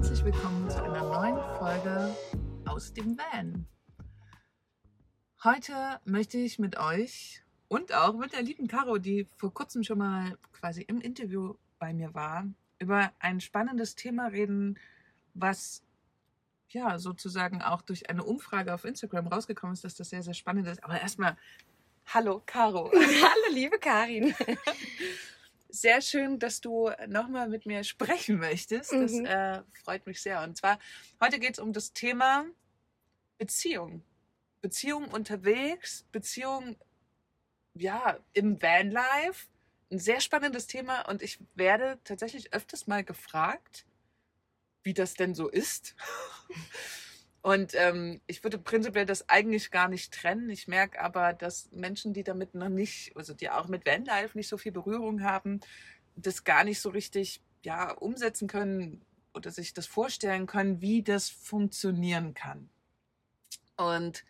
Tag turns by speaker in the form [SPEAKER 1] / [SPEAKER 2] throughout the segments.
[SPEAKER 1] herzlich willkommen zu einer neuen Folge aus dem Van. Heute möchte ich mit euch und auch mit der lieben Caro, die vor kurzem schon mal quasi im Interview bei mir war, über ein spannendes Thema reden, was ja sozusagen auch durch eine Umfrage auf Instagram rausgekommen ist, dass das sehr, sehr spannend ist. Aber erstmal, hallo Caro.
[SPEAKER 2] Hallo, liebe Karin.
[SPEAKER 1] Sehr schön, dass du nochmal mit mir sprechen möchtest. Das
[SPEAKER 2] Mhm.
[SPEAKER 1] äh, freut mich sehr. Und zwar, heute geht es um das Thema Beziehung. Beziehung unterwegs, Beziehung ja, im Vanlife. Ein sehr spannendes Thema und ich werde tatsächlich öfters mal gefragt, wie das denn so ist. Und ähm, ich würde prinzipiell das eigentlich gar nicht trennen. Ich merke aber, dass Menschen, die damit noch nicht, also die auch mit Vanlife nicht so viel Berührung haben, das gar nicht so richtig ja, umsetzen können oder sich das vorstellen können, wie das funktionieren kann. Und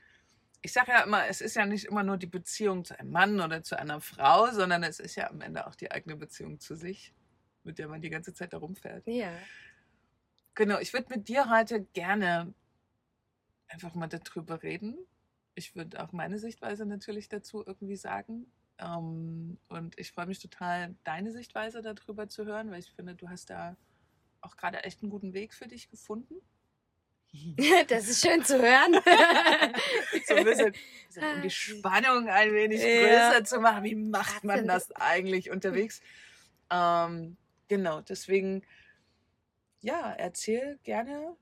[SPEAKER 1] ich sage ja immer, es ist ja nicht immer nur die Beziehung zu einem Mann oder zu einer Frau, sondern es ist ja am Ende auch die eigene Beziehung zu sich, mit der man die ganze Zeit da rumfährt.
[SPEAKER 2] Ja.
[SPEAKER 1] Genau, ich würde mit dir heute gerne einfach mal darüber reden. Ich würde auch meine Sichtweise natürlich dazu irgendwie sagen. Ähm, und ich freue mich total, deine Sichtweise darüber zu hören, weil ich finde, du hast da auch gerade echt einen guten Weg für dich gefunden.
[SPEAKER 2] Das ist schön zu hören.
[SPEAKER 1] so ein bisschen, um die Spannung ein wenig
[SPEAKER 2] Ja.
[SPEAKER 1] größer zu machen. Wie macht man das eigentlich unterwegs? Ähm, genau, deswegen, ja, erzähl gerne.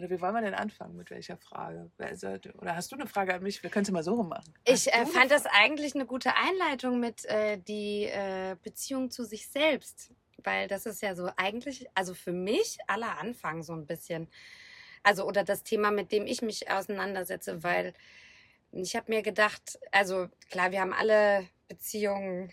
[SPEAKER 1] Oder wie wollen wir denn anfangen? Mit welcher Frage? Wer sollte, oder hast du eine Frage an mich? Wir können es mal so rum machen. Hast
[SPEAKER 2] Ich äh, fand das eigentlich eine gute Einleitung mit äh, die äh, Beziehung zu sich selbst. Weil das ist ja so eigentlich, also für mich aller Anfang so ein bisschen. Also, oder das Thema, mit dem ich mich auseinandersetze, weil ich habe mir gedacht, also klar, wir haben alle Beziehungen,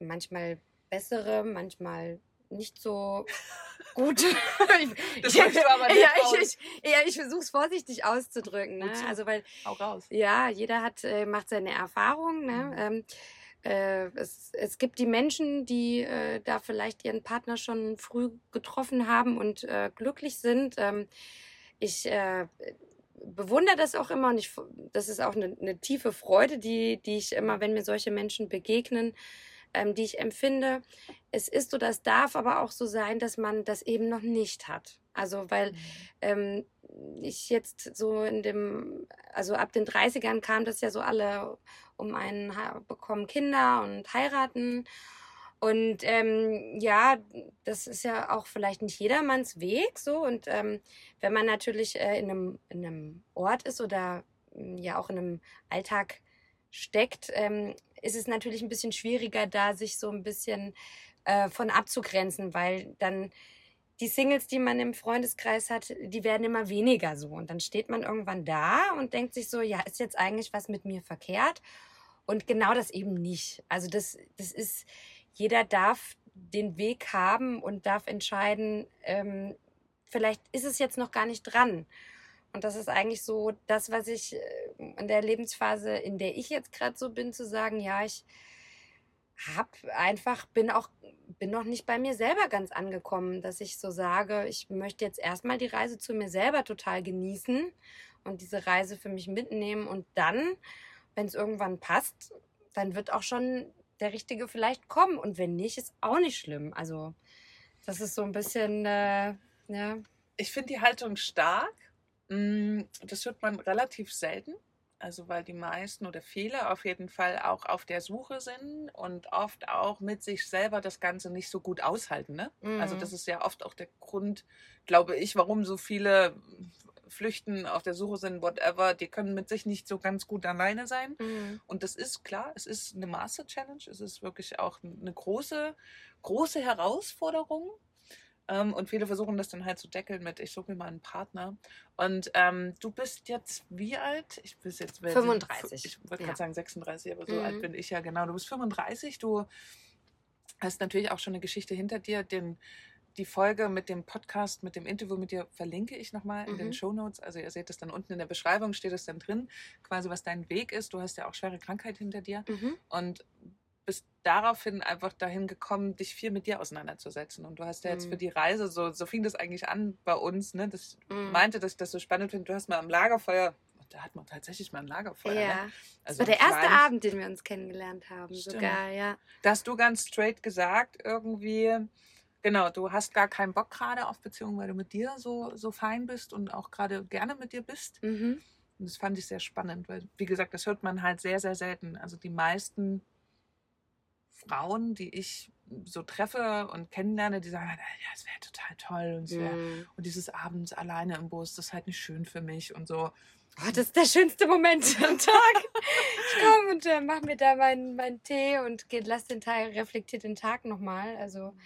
[SPEAKER 2] manchmal bessere, manchmal nicht so gut.
[SPEAKER 1] Das sagst du aber nicht
[SPEAKER 2] ja, ich, ich, ja, ich versuche es vorsichtig auszudrücken. Ne? Also, weil
[SPEAKER 1] Hau raus.
[SPEAKER 2] ja, jeder hat, äh, macht seine Erfahrungen. Ne?
[SPEAKER 1] Mhm.
[SPEAKER 2] Ähm, äh, es, es gibt die Menschen, die äh, da vielleicht ihren Partner schon früh getroffen haben und äh, glücklich sind. Ähm, ich äh, bewundere das auch immer und ich, das ist auch eine, eine tiefe Freude, die, die ich immer, wenn mir solche Menschen begegnen, ähm, die ich empfinde. Es ist so, das darf aber auch so sein, dass man das eben noch nicht hat. Also, weil ähm, ich jetzt so in dem, also ab den 30ern kam das ja so alle um einen, bekommen Kinder und heiraten. Und ähm, ja, das ist ja auch vielleicht nicht jedermanns Weg so. Und ähm, wenn man natürlich äh, in, einem, in einem Ort ist oder mm, ja auch in einem Alltag steckt, ähm, ist es natürlich ein bisschen schwieriger, da sich so ein bisschen äh, von abzugrenzen, weil dann die Singles, die man im Freundeskreis hat, die werden immer weniger so. Und dann steht man irgendwann da und denkt sich so, ja, ist jetzt eigentlich was mit mir verkehrt? Und genau das eben nicht. Also das, das ist, jeder darf den Weg haben und darf entscheiden, ähm, vielleicht ist es jetzt noch gar nicht dran. Und das ist eigentlich so das, was ich äh, in der Lebensphase, in der ich jetzt gerade so bin, zu sagen, ja, ich hab einfach, bin auch, bin noch nicht bei mir selber ganz angekommen, dass ich so sage, ich möchte jetzt erstmal die Reise zu mir selber total genießen und diese Reise für mich mitnehmen und dann, wenn es irgendwann passt, dann wird auch schon der Richtige vielleicht kommen und wenn nicht, ist auch nicht schlimm. Also das ist so ein bisschen, äh, ja,
[SPEAKER 1] Ich finde die Haltung stark. Mm, Das hört man relativ selten. Also weil die meisten oder viele auf jeden Fall auch auf der Suche sind und oft auch mit sich selber das Ganze nicht so gut aushalten. Ne? Also
[SPEAKER 2] Mhm.
[SPEAKER 1] das ist ja oft auch der Grund, glaube ich, warum so viele flüchten, auf der Suche sind, whatever. Die können mit sich nicht so ganz gut alleine sein.
[SPEAKER 2] Mhm.
[SPEAKER 1] Und das ist klar, es ist eine Master Challenge, es ist wirklich auch eine große, große Herausforderung. Ähm, und viele versuchen das dann halt zu deckeln mit, ich suche mir mal einen Partner. Und ähm, du bist jetzt wie alt? Ich bin jetzt
[SPEAKER 2] 35.
[SPEAKER 1] Ich wollte
[SPEAKER 2] Ja.
[SPEAKER 1] gerade sagen 36, aber so
[SPEAKER 2] Mhm.
[SPEAKER 1] alt bin ich ja genau. Du bist 35, du hast natürlich auch schon eine Geschichte hinter dir. Den, die Folge mit dem Podcast, mit dem Interview mit dir verlinke ich nochmal in den
[SPEAKER 2] Mhm.
[SPEAKER 1] Show Notes. Also ihr seht es dann unten in der Beschreibung, steht es dann drin, quasi was dein Weg ist. Du hast ja auch schwere Krankheit hinter dir
[SPEAKER 2] Mhm.
[SPEAKER 1] und daraufhin einfach dahin gekommen, dich viel mit dir auseinanderzusetzen. Und du hast ja jetzt
[SPEAKER 2] Mhm.
[SPEAKER 1] für die Reise, so, so fing das eigentlich an bei uns, ne? Das
[SPEAKER 2] Mhm.
[SPEAKER 1] meinte, dass ich das so spannend finde. Du hast mal am Lagerfeuer, da hat man tatsächlich mal ein Lagerfeuer. Ne?
[SPEAKER 2] Ja. Das
[SPEAKER 1] Also
[SPEAKER 2] war der erste
[SPEAKER 1] kleines-
[SPEAKER 2] Abend, den wir uns kennengelernt haben.
[SPEAKER 1] Stimmt.
[SPEAKER 2] Sogar, ja.
[SPEAKER 1] Da hast du ganz straight gesagt, irgendwie, genau, du hast gar keinen Bock gerade auf Beziehungen, weil du mit dir so, so fein bist und auch gerade gerne mit dir bist.
[SPEAKER 2] Mhm.
[SPEAKER 1] Und das fand ich sehr spannend, weil, wie gesagt, das hört man halt sehr, sehr selten. Also die meisten Frauen, die ich so treffe und kennenlerne, die sagen, ja, es wäre total toll und, wär,
[SPEAKER 2] Mhm.
[SPEAKER 1] und dieses abends alleine im Bus, das ist halt nicht schön für mich und so.
[SPEAKER 2] Oh, das ist der schönste Moment am Tag. Ich komme und äh, mach mir da meinen meinen Tee und geh, lass den Teil reflektiert den Tag nochmal. Also,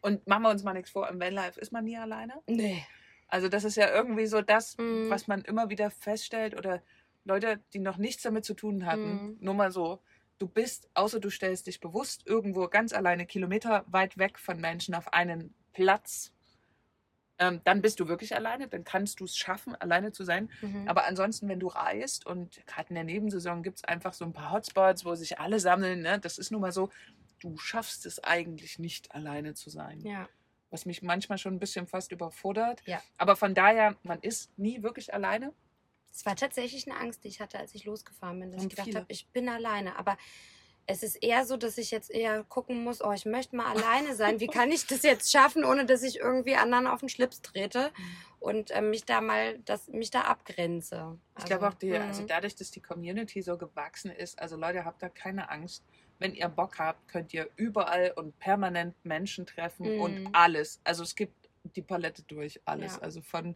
[SPEAKER 1] Und machen wir uns mal nichts vor, im Vanlife ist man nie alleine.
[SPEAKER 2] nee.
[SPEAKER 1] Also das ist ja irgendwie so das,
[SPEAKER 2] Mhm.
[SPEAKER 1] was man immer wieder feststellt oder Leute, die noch nichts damit zu tun hatten,
[SPEAKER 2] Mhm.
[SPEAKER 1] nur mal so, du bist, außer du stellst dich bewusst irgendwo ganz alleine Kilometer weit weg von Menschen auf einen Platz, ähm, dann bist du wirklich alleine, dann kannst du es schaffen, alleine zu sein.
[SPEAKER 2] Mhm.
[SPEAKER 1] Aber ansonsten, wenn du reist und gerade in der Nebensaison gibt es einfach so ein paar Hotspots, wo sich alle sammeln, ne? das ist nun mal so, du schaffst es eigentlich nicht, alleine zu sein
[SPEAKER 2] ja.
[SPEAKER 1] was mich manchmal schon ein bisschen fast überfordert.
[SPEAKER 2] Ja.
[SPEAKER 1] Aber von daher, man ist nie wirklich alleine.
[SPEAKER 2] Es war tatsächlich eine Angst, die ich hatte, als ich losgefahren bin, dass
[SPEAKER 1] Haben
[SPEAKER 2] ich gedacht habe, ich bin alleine. Aber es ist eher so, dass ich jetzt eher gucken muss, oh, ich möchte mal alleine sein. Wie kann ich das jetzt schaffen, ohne dass ich irgendwie anderen auf den Schlips trete und äh, mich da mal, dass mich da abgrenze.
[SPEAKER 1] Ich glaube auch, die,
[SPEAKER 2] mhm.
[SPEAKER 1] also dadurch, dass die Community so gewachsen ist, also Leute, habt da keine Angst. Wenn ihr Bock habt, könnt ihr überall und permanent Menschen treffen
[SPEAKER 2] Mhm.
[SPEAKER 1] und alles. Also es gibt die Palette durch alles.
[SPEAKER 2] Ja.
[SPEAKER 1] Also von,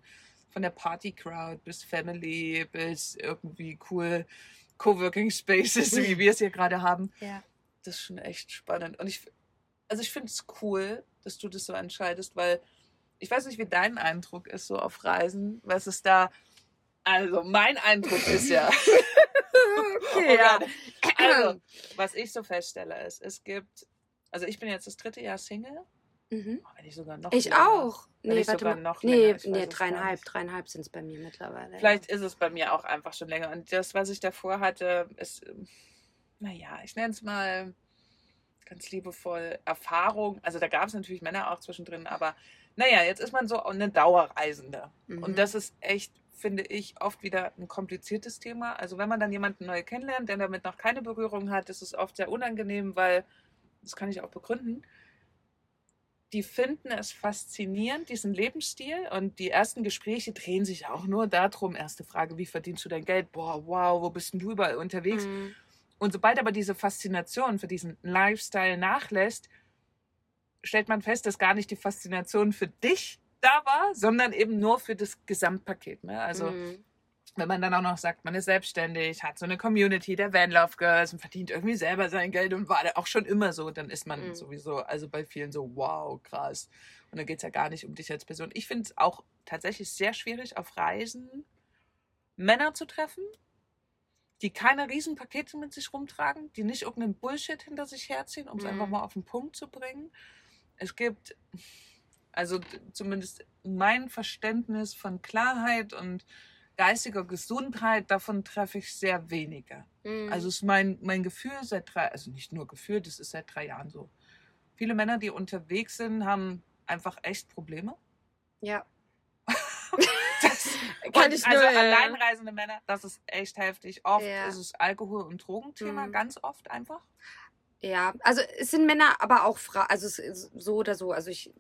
[SPEAKER 1] von der Party-Crowd bis Family bis irgendwie cool Coworking Spaces, wie wir es hier gerade haben.
[SPEAKER 2] ja.
[SPEAKER 1] das ist schon echt spannend. Und ich, also ich finde es cool, dass du das so entscheidest, weil ich weiß nicht, wie dein Eindruck ist so auf Reisen. Was ist da? Also mein Eindruck ist ja,
[SPEAKER 2] Okay, ja.
[SPEAKER 1] also was ich so feststelle ist, es gibt, also ich bin jetzt das dritte Jahr Single,
[SPEAKER 2] Mhm.
[SPEAKER 1] oh, wenn ich sogar noch
[SPEAKER 2] Ich
[SPEAKER 1] länger.
[SPEAKER 2] auch.
[SPEAKER 1] Wenn
[SPEAKER 2] Nee,
[SPEAKER 1] ich
[SPEAKER 2] warte
[SPEAKER 1] sogar
[SPEAKER 2] mal.
[SPEAKER 1] noch
[SPEAKER 2] nee,
[SPEAKER 1] länger,
[SPEAKER 2] nee,
[SPEAKER 1] gar
[SPEAKER 2] dreieinhalb. Dreieinhalb sind es bei mir mittlerweile.
[SPEAKER 1] Vielleicht ist es bei mir auch einfach schon länger. Und das, was ich davor hatte, ist, ähm, naja, ich nenne es mal ganz liebevoll Erfahrung. Also da gab es natürlich Männer auch zwischendrin, aber naja, jetzt ist man so eine Dauerreisende.
[SPEAKER 2] Mhm.
[SPEAKER 1] Und das ist echt, finde ich, oft wieder ein kompliziertes Thema. Also wenn man dann jemanden neu kennenlernt, der damit noch keine Berührung hat, ist es oft sehr unangenehm, weil, das kann ich auch begründen, die finden es faszinierend, diesen Lebensstil. Und die ersten Gespräche drehen sich auch nur darum. Erste Frage, wie verdienst du dein Geld? Boah, wow, wo bist denn du überall unterwegs?
[SPEAKER 2] Mhm.
[SPEAKER 1] Und sobald aber diese Faszination für diesen Lifestyle nachlässt, stellt man fest, dass gar nicht die Faszination für dich da war, sondern eben nur für das Gesamtpaket. Ne? Also
[SPEAKER 2] Mhm.
[SPEAKER 1] Wenn man dann auch noch sagt, man ist selbstständig, hat so eine Community der Van Love Girls und verdient irgendwie selber sein Geld und war da auch schon immer so, dann ist man
[SPEAKER 2] Mhm.
[SPEAKER 1] sowieso, also bei vielen so, wow, krass. Und dann geht es ja gar nicht um dich als Person. Ich finde es auch tatsächlich sehr schwierig, auf Reisen Männer zu treffen, die keine riesen Pakete mit sich rumtragen, die nicht irgendeinen Bullshit hinter sich herziehen, um es
[SPEAKER 2] Mhm.
[SPEAKER 1] einfach mal auf den Punkt zu bringen. Es gibt, also zumindest mein Verständnis von Klarheit und geistiger Gesundheit, davon treffe ich sehr wenige.
[SPEAKER 2] Mhm.
[SPEAKER 1] Also ist mein, mein Gefühl seit drei, also nicht nur Gefühl, das ist seit drei Jahren so. Viele Männer, die unterwegs sind, haben einfach echt Probleme.
[SPEAKER 2] ja.
[SPEAKER 1] Das
[SPEAKER 2] Kann ich
[SPEAKER 1] also
[SPEAKER 2] nur, ja.
[SPEAKER 1] alleinreisende Männer, das ist echt heftig. Oft
[SPEAKER 2] Ja.
[SPEAKER 1] ist es Alkohol- und Drogenthema,
[SPEAKER 2] Mhm.
[SPEAKER 1] ganz oft einfach.
[SPEAKER 2] Ja, also es sind Männer, aber auch Frauen, also es ist so oder so. Also ich,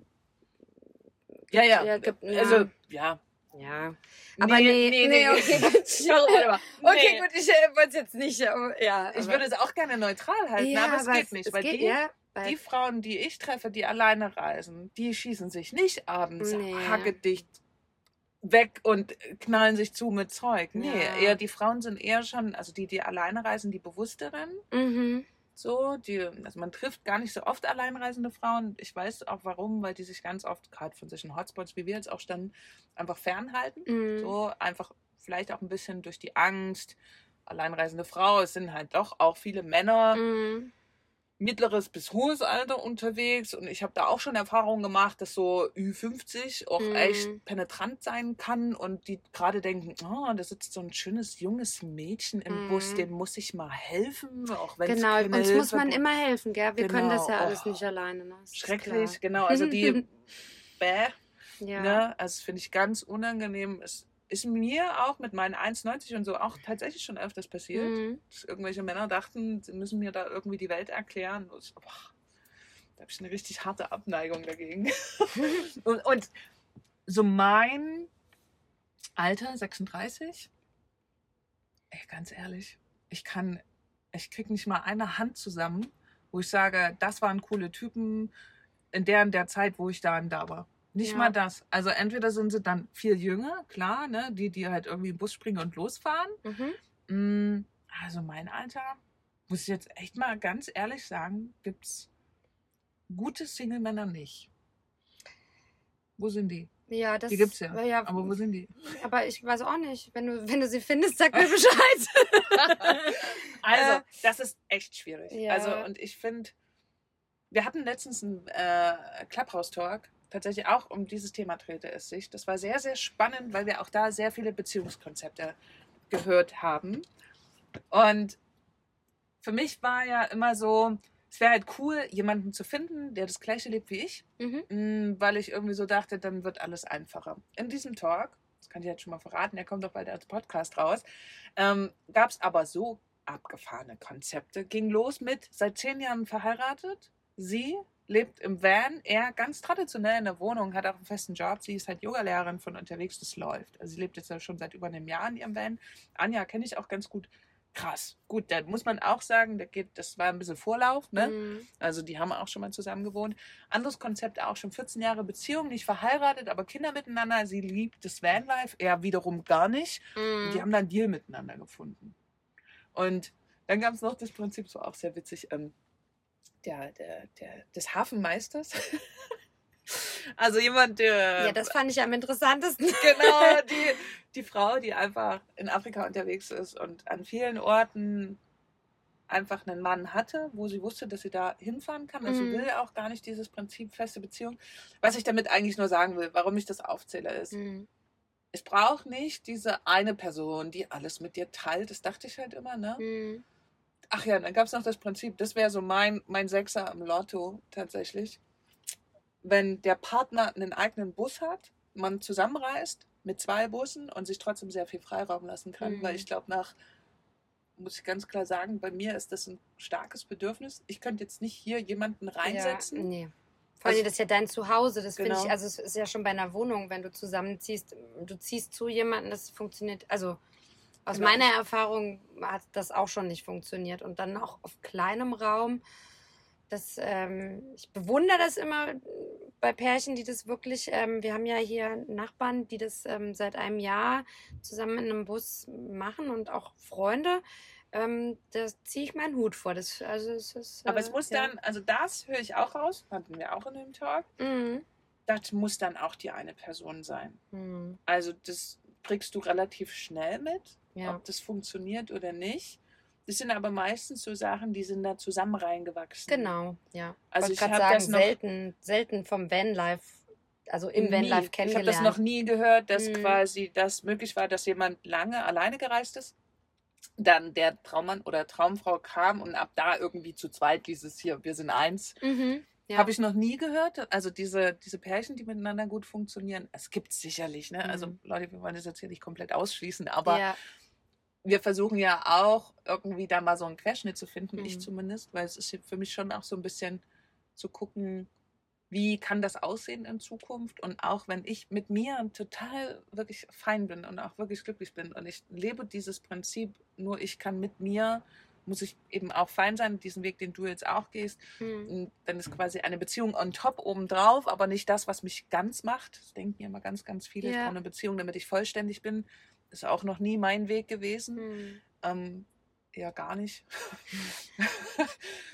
[SPEAKER 1] Ja, ja.
[SPEAKER 2] Ja, gibt- ja.
[SPEAKER 1] Also, ja.
[SPEAKER 2] Ja. Aber nee, nee, okay, gut.
[SPEAKER 1] Warte mal.
[SPEAKER 2] Okay,
[SPEAKER 1] Nee.
[SPEAKER 2] gut, ich äh, wollte es jetzt nicht, aber, ja.
[SPEAKER 1] Ich würde es auch gerne neutral halten,
[SPEAKER 2] ja,
[SPEAKER 1] aber es geht nicht.
[SPEAKER 2] Es
[SPEAKER 1] weil
[SPEAKER 2] geht,
[SPEAKER 1] die,
[SPEAKER 2] ja,
[SPEAKER 1] die Frauen, die ich treffe, die alleine reisen, die schießen sich nicht abends
[SPEAKER 2] Nee.
[SPEAKER 1] hackedicht weg und knallen sich zu mit Zeug. Nee,
[SPEAKER 2] Ja.
[SPEAKER 1] eher die Frauen sind eher schon, also die, die alleine reisen, die bewussteren.
[SPEAKER 2] mhm.
[SPEAKER 1] So, die, also man trifft gar nicht so oft alleinreisende Frauen. Ich weiß auch warum, weil die sich ganz oft, gerade von solchen Hotspots, wie wir jetzt auch standen, einfach fernhalten.
[SPEAKER 2] Mhm.
[SPEAKER 1] So, einfach vielleicht auch ein bisschen durch die Angst. Alleinreisende Frau, es sind halt doch auch viele Männer
[SPEAKER 2] Mhm.
[SPEAKER 1] Mittleres bis hohes Alter unterwegs und ich habe da auch schon Erfahrungen gemacht, dass so Ü50 auch
[SPEAKER 2] Mhm.
[SPEAKER 1] echt penetrant sein kann und die gerade denken, oh, da sitzt so ein schönes junges Mädchen im Bus,
[SPEAKER 2] Mhm.
[SPEAKER 1] dem muss ich mal helfen, auch wenn
[SPEAKER 2] Genau, uns muss
[SPEAKER 1] Hilfe
[SPEAKER 2] man
[SPEAKER 1] bra-
[SPEAKER 2] immer helfen, gell? Wir können das ja
[SPEAKER 1] Genau,
[SPEAKER 2] alles
[SPEAKER 1] oh,
[SPEAKER 2] nicht alleine. Ne?
[SPEAKER 1] Schrecklich, genau. Also die bäh,
[SPEAKER 2] Ja.
[SPEAKER 1] ne, also das finde ich ganz unangenehm. Es ist mir auch mit meinen 1,90 und so auch tatsächlich schon öfters passiert.
[SPEAKER 2] Mhm.
[SPEAKER 1] dass irgendwelche Männer dachten, sie müssen mir da irgendwie die Welt erklären. Und ich, boah, da habe ich eine richtig harte Abneigung dagegen. und, und so mein Alter, 36, ey, ganz ehrlich, ich kann, ich kriege nicht mal eine Hand zusammen, wo ich sage, das waren coole Typen in der, in der Zeit, wo ich da und da war. Nicht
[SPEAKER 2] Ja.
[SPEAKER 1] mal das. Also entweder sind sie dann viel jünger, klar, ne, die, die halt irgendwie im Bus springen und losfahren.
[SPEAKER 2] Mhm.
[SPEAKER 1] Mm, Also mein Alter, muss ich jetzt echt mal ganz ehrlich sagen, gibt's gute Single-Männer nicht. Wo sind die?
[SPEAKER 2] Ja, das
[SPEAKER 1] Die gibt's ja.
[SPEAKER 2] ja
[SPEAKER 1] Aber wo sind die?
[SPEAKER 2] aber ich weiß auch nicht. Wenn du, wenn du sie findest, sag mir Bescheid.
[SPEAKER 1] Also,
[SPEAKER 2] Äh,
[SPEAKER 1] das ist echt schwierig.
[SPEAKER 2] ja.
[SPEAKER 1] Also, und ich finde, wir hatten letztens einen äh, Clubhouse-Talk, tatsächlich auch um dieses Thema drehte es sich. Das war sehr, sehr spannend, weil wir auch da sehr viele Beziehungskonzepte gehört haben. Und für mich war ja immer so, es wäre halt cool, jemanden zu finden, der das gleiche lebt wie ich,
[SPEAKER 2] mhm.
[SPEAKER 1] Mm, weil ich irgendwie so dachte, dann wird alles einfacher. In diesem Talk, das kann ich jetzt schon mal verraten, der kommt doch bald als Podcast raus, ähm, gab es aber so abgefahrene Konzepte. Ging los mit, seit zehn Jahren verheiratet, sie lebt im Van, er ganz traditionell in der Wohnung, hat auch einen festen Job, sie ist halt Yogalehrerin von unterwegs, das läuft. Also sie lebt jetzt ja schon seit über einem Jahr in ihrem Van. Anja kenne ich auch ganz gut. Krass. Gut, da muss man auch sagen, da geht, das war ein bisschen Vorlauf, ne?
[SPEAKER 2] Mhm.
[SPEAKER 1] Also die haben auch schon mal zusammen gewohnt. Anderes Konzept auch schon 14 Jahre Beziehung, nicht verheiratet, aber Kinder miteinander. Sie liebt das Vanlife, er wiederum gar nicht. Und die
[SPEAKER 2] Mhm.
[SPEAKER 1] haben dann Deal miteinander gefunden. Und dann gab es noch das Prinzip, so auch sehr witzig, ähm, der, der, der, des Hafenmeisters. also jemand, der
[SPEAKER 2] Ja, das fand ich am interessantesten.
[SPEAKER 1] genau, die, die Frau, die einfach in Afrika unterwegs ist und an vielen Orten einfach einen Mann hatte, wo sie wusste, dass sie da hinfahren kann. Also
[SPEAKER 2] Mhm.
[SPEAKER 1] will auch gar nicht dieses Prinzip feste Beziehung. Was ich damit eigentlich nur sagen will, warum ich das aufzähle, ist,
[SPEAKER 2] Mhm.
[SPEAKER 1] es braucht nicht diese eine Person, die alles mit dir teilt. Das dachte ich halt immer, ne?
[SPEAKER 2] Mhm.
[SPEAKER 1] Ach ja, dann gab es noch das Prinzip, das wäre so mein, mein Sechser im Lotto tatsächlich. Wenn der Partner einen eigenen Bus hat, man zusammenreist mit zwei Bussen und sich trotzdem sehr viel Freiraum lassen kann,
[SPEAKER 2] Mhm.
[SPEAKER 1] weil ich glaube, nach, muss ich ganz klar sagen, bei mir ist das ein starkes Bedürfnis. Ich könnte jetzt nicht hier jemanden reinsetzen.
[SPEAKER 2] Ja, nee. Vor allem,
[SPEAKER 1] Also-
[SPEAKER 2] das ist ja dein Zuhause. Das finde
[SPEAKER 1] Genau.
[SPEAKER 2] ich, also es ist ja schon bei einer Wohnung, wenn du zusammenziehst, du ziehst zu jemandem, das funktioniert, also aus
[SPEAKER 1] Genau.
[SPEAKER 2] meiner Erfahrung hat das auch schon nicht funktioniert. Und dann auch auf kleinem Raum. Das, ähm, ich bewundere das immer bei Pärchen, die das wirklich, ähm, wir haben ja hier Nachbarn, die das ähm, seit einem Jahr zusammen in einem Bus machen und auch Freunde. Ähm, da ziehe ich meinen Hut vor. Das, also es ist,
[SPEAKER 1] Aber
[SPEAKER 2] äh,
[SPEAKER 1] es muss
[SPEAKER 2] ja.
[SPEAKER 1] dann, also das höre ich auch raus, hatten wir auch in dem Talk,
[SPEAKER 2] Mhm.
[SPEAKER 1] das muss dann auch die eine Person sein.
[SPEAKER 2] Mhm.
[SPEAKER 1] Also das kriegst du relativ schnell mit,
[SPEAKER 2] Ja.
[SPEAKER 1] ob das funktioniert oder nicht. Das sind aber meistens so Sachen, die sind da zusammen reingewachsen.
[SPEAKER 2] Genau, ja.
[SPEAKER 1] Also
[SPEAKER 2] Wollte
[SPEAKER 1] ich habe das noch
[SPEAKER 2] selten, selten vom Vanlife, also im
[SPEAKER 1] nie,
[SPEAKER 2] Vanlife
[SPEAKER 1] ich habe
[SPEAKER 2] kennengelernt.
[SPEAKER 1] das noch nie gehört, dass
[SPEAKER 2] Mhm.
[SPEAKER 1] quasi das möglich war, dass jemand lange alleine gereist ist. Dann der Traummann oder Traumfrau kam und ab da irgendwie zu zweit dieses hier, wir sind eins.
[SPEAKER 2] Mhm. Ja.
[SPEAKER 1] Habe ich noch nie gehört. Also diese, diese Pärchen, die miteinander gut funktionieren, es gibt es sicherlich. Ne? Also
[SPEAKER 2] Mhm.
[SPEAKER 1] Leute, wir wollen das jetzt hier nicht komplett ausschließen, aber
[SPEAKER 2] ja.
[SPEAKER 1] Wir versuchen ja auch irgendwie da mal so einen Querschnitt zu finden, ich
[SPEAKER 2] Mhm.
[SPEAKER 1] zumindest, weil es ist für mich schon auch so ein bisschen zu gucken, wie kann das aussehen in Zukunft und auch wenn ich mit mir total wirklich fein bin und auch wirklich glücklich bin und ich lebe dieses Prinzip, nur ich kann mit mir, muss ich eben auch fein sein, diesen Weg, den du jetzt auch gehst,
[SPEAKER 2] Mhm.
[SPEAKER 1] dann ist quasi eine Beziehung on top obendrauf, aber nicht das, was mich ganz macht. Das denken ja immer ganz, ganz viele. Ich
[SPEAKER 2] Ja.
[SPEAKER 1] brauche eine Beziehung, damit ich vollständig bin. Ist auch noch nie mein Weg gewesen.
[SPEAKER 2] Mhm.
[SPEAKER 1] Ähm, ja, gar nicht.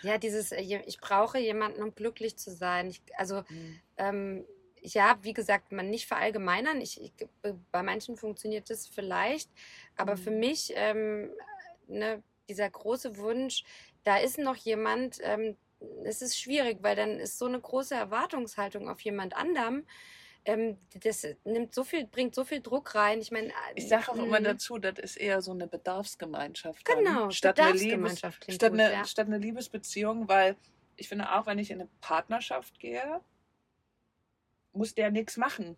[SPEAKER 2] Ja, dieses, äh, ich brauche jemanden, um glücklich zu sein. Ich, also, ähm, ja, wie gesagt, man nicht verallgemeinern. Ich, ich, äh, bei manchen funktioniert das vielleicht, aber für
[SPEAKER 1] Mhm.
[SPEAKER 2] mich, ähm, ne, dieser große Wunsch, da ist noch jemand, ähm, es ist schwierig, weil dann ist so eine große Erwartungshaltung auf jemand anderem. Ähm, das nimmt so viel, bringt so viel Druck rein. Ich meine,
[SPEAKER 1] ich sage auch immer dazu, das ist eher so eine Bedarfsgemeinschaft.
[SPEAKER 2] Dann, genau,
[SPEAKER 1] statt
[SPEAKER 2] Bedarfsgemeinschaft
[SPEAKER 1] eine, Liebes, statt, gut, eine, ja. statt eine Liebesbeziehung, weil ich finde auch, wenn ich in eine Partnerschaft gehe, muss der nichts machen.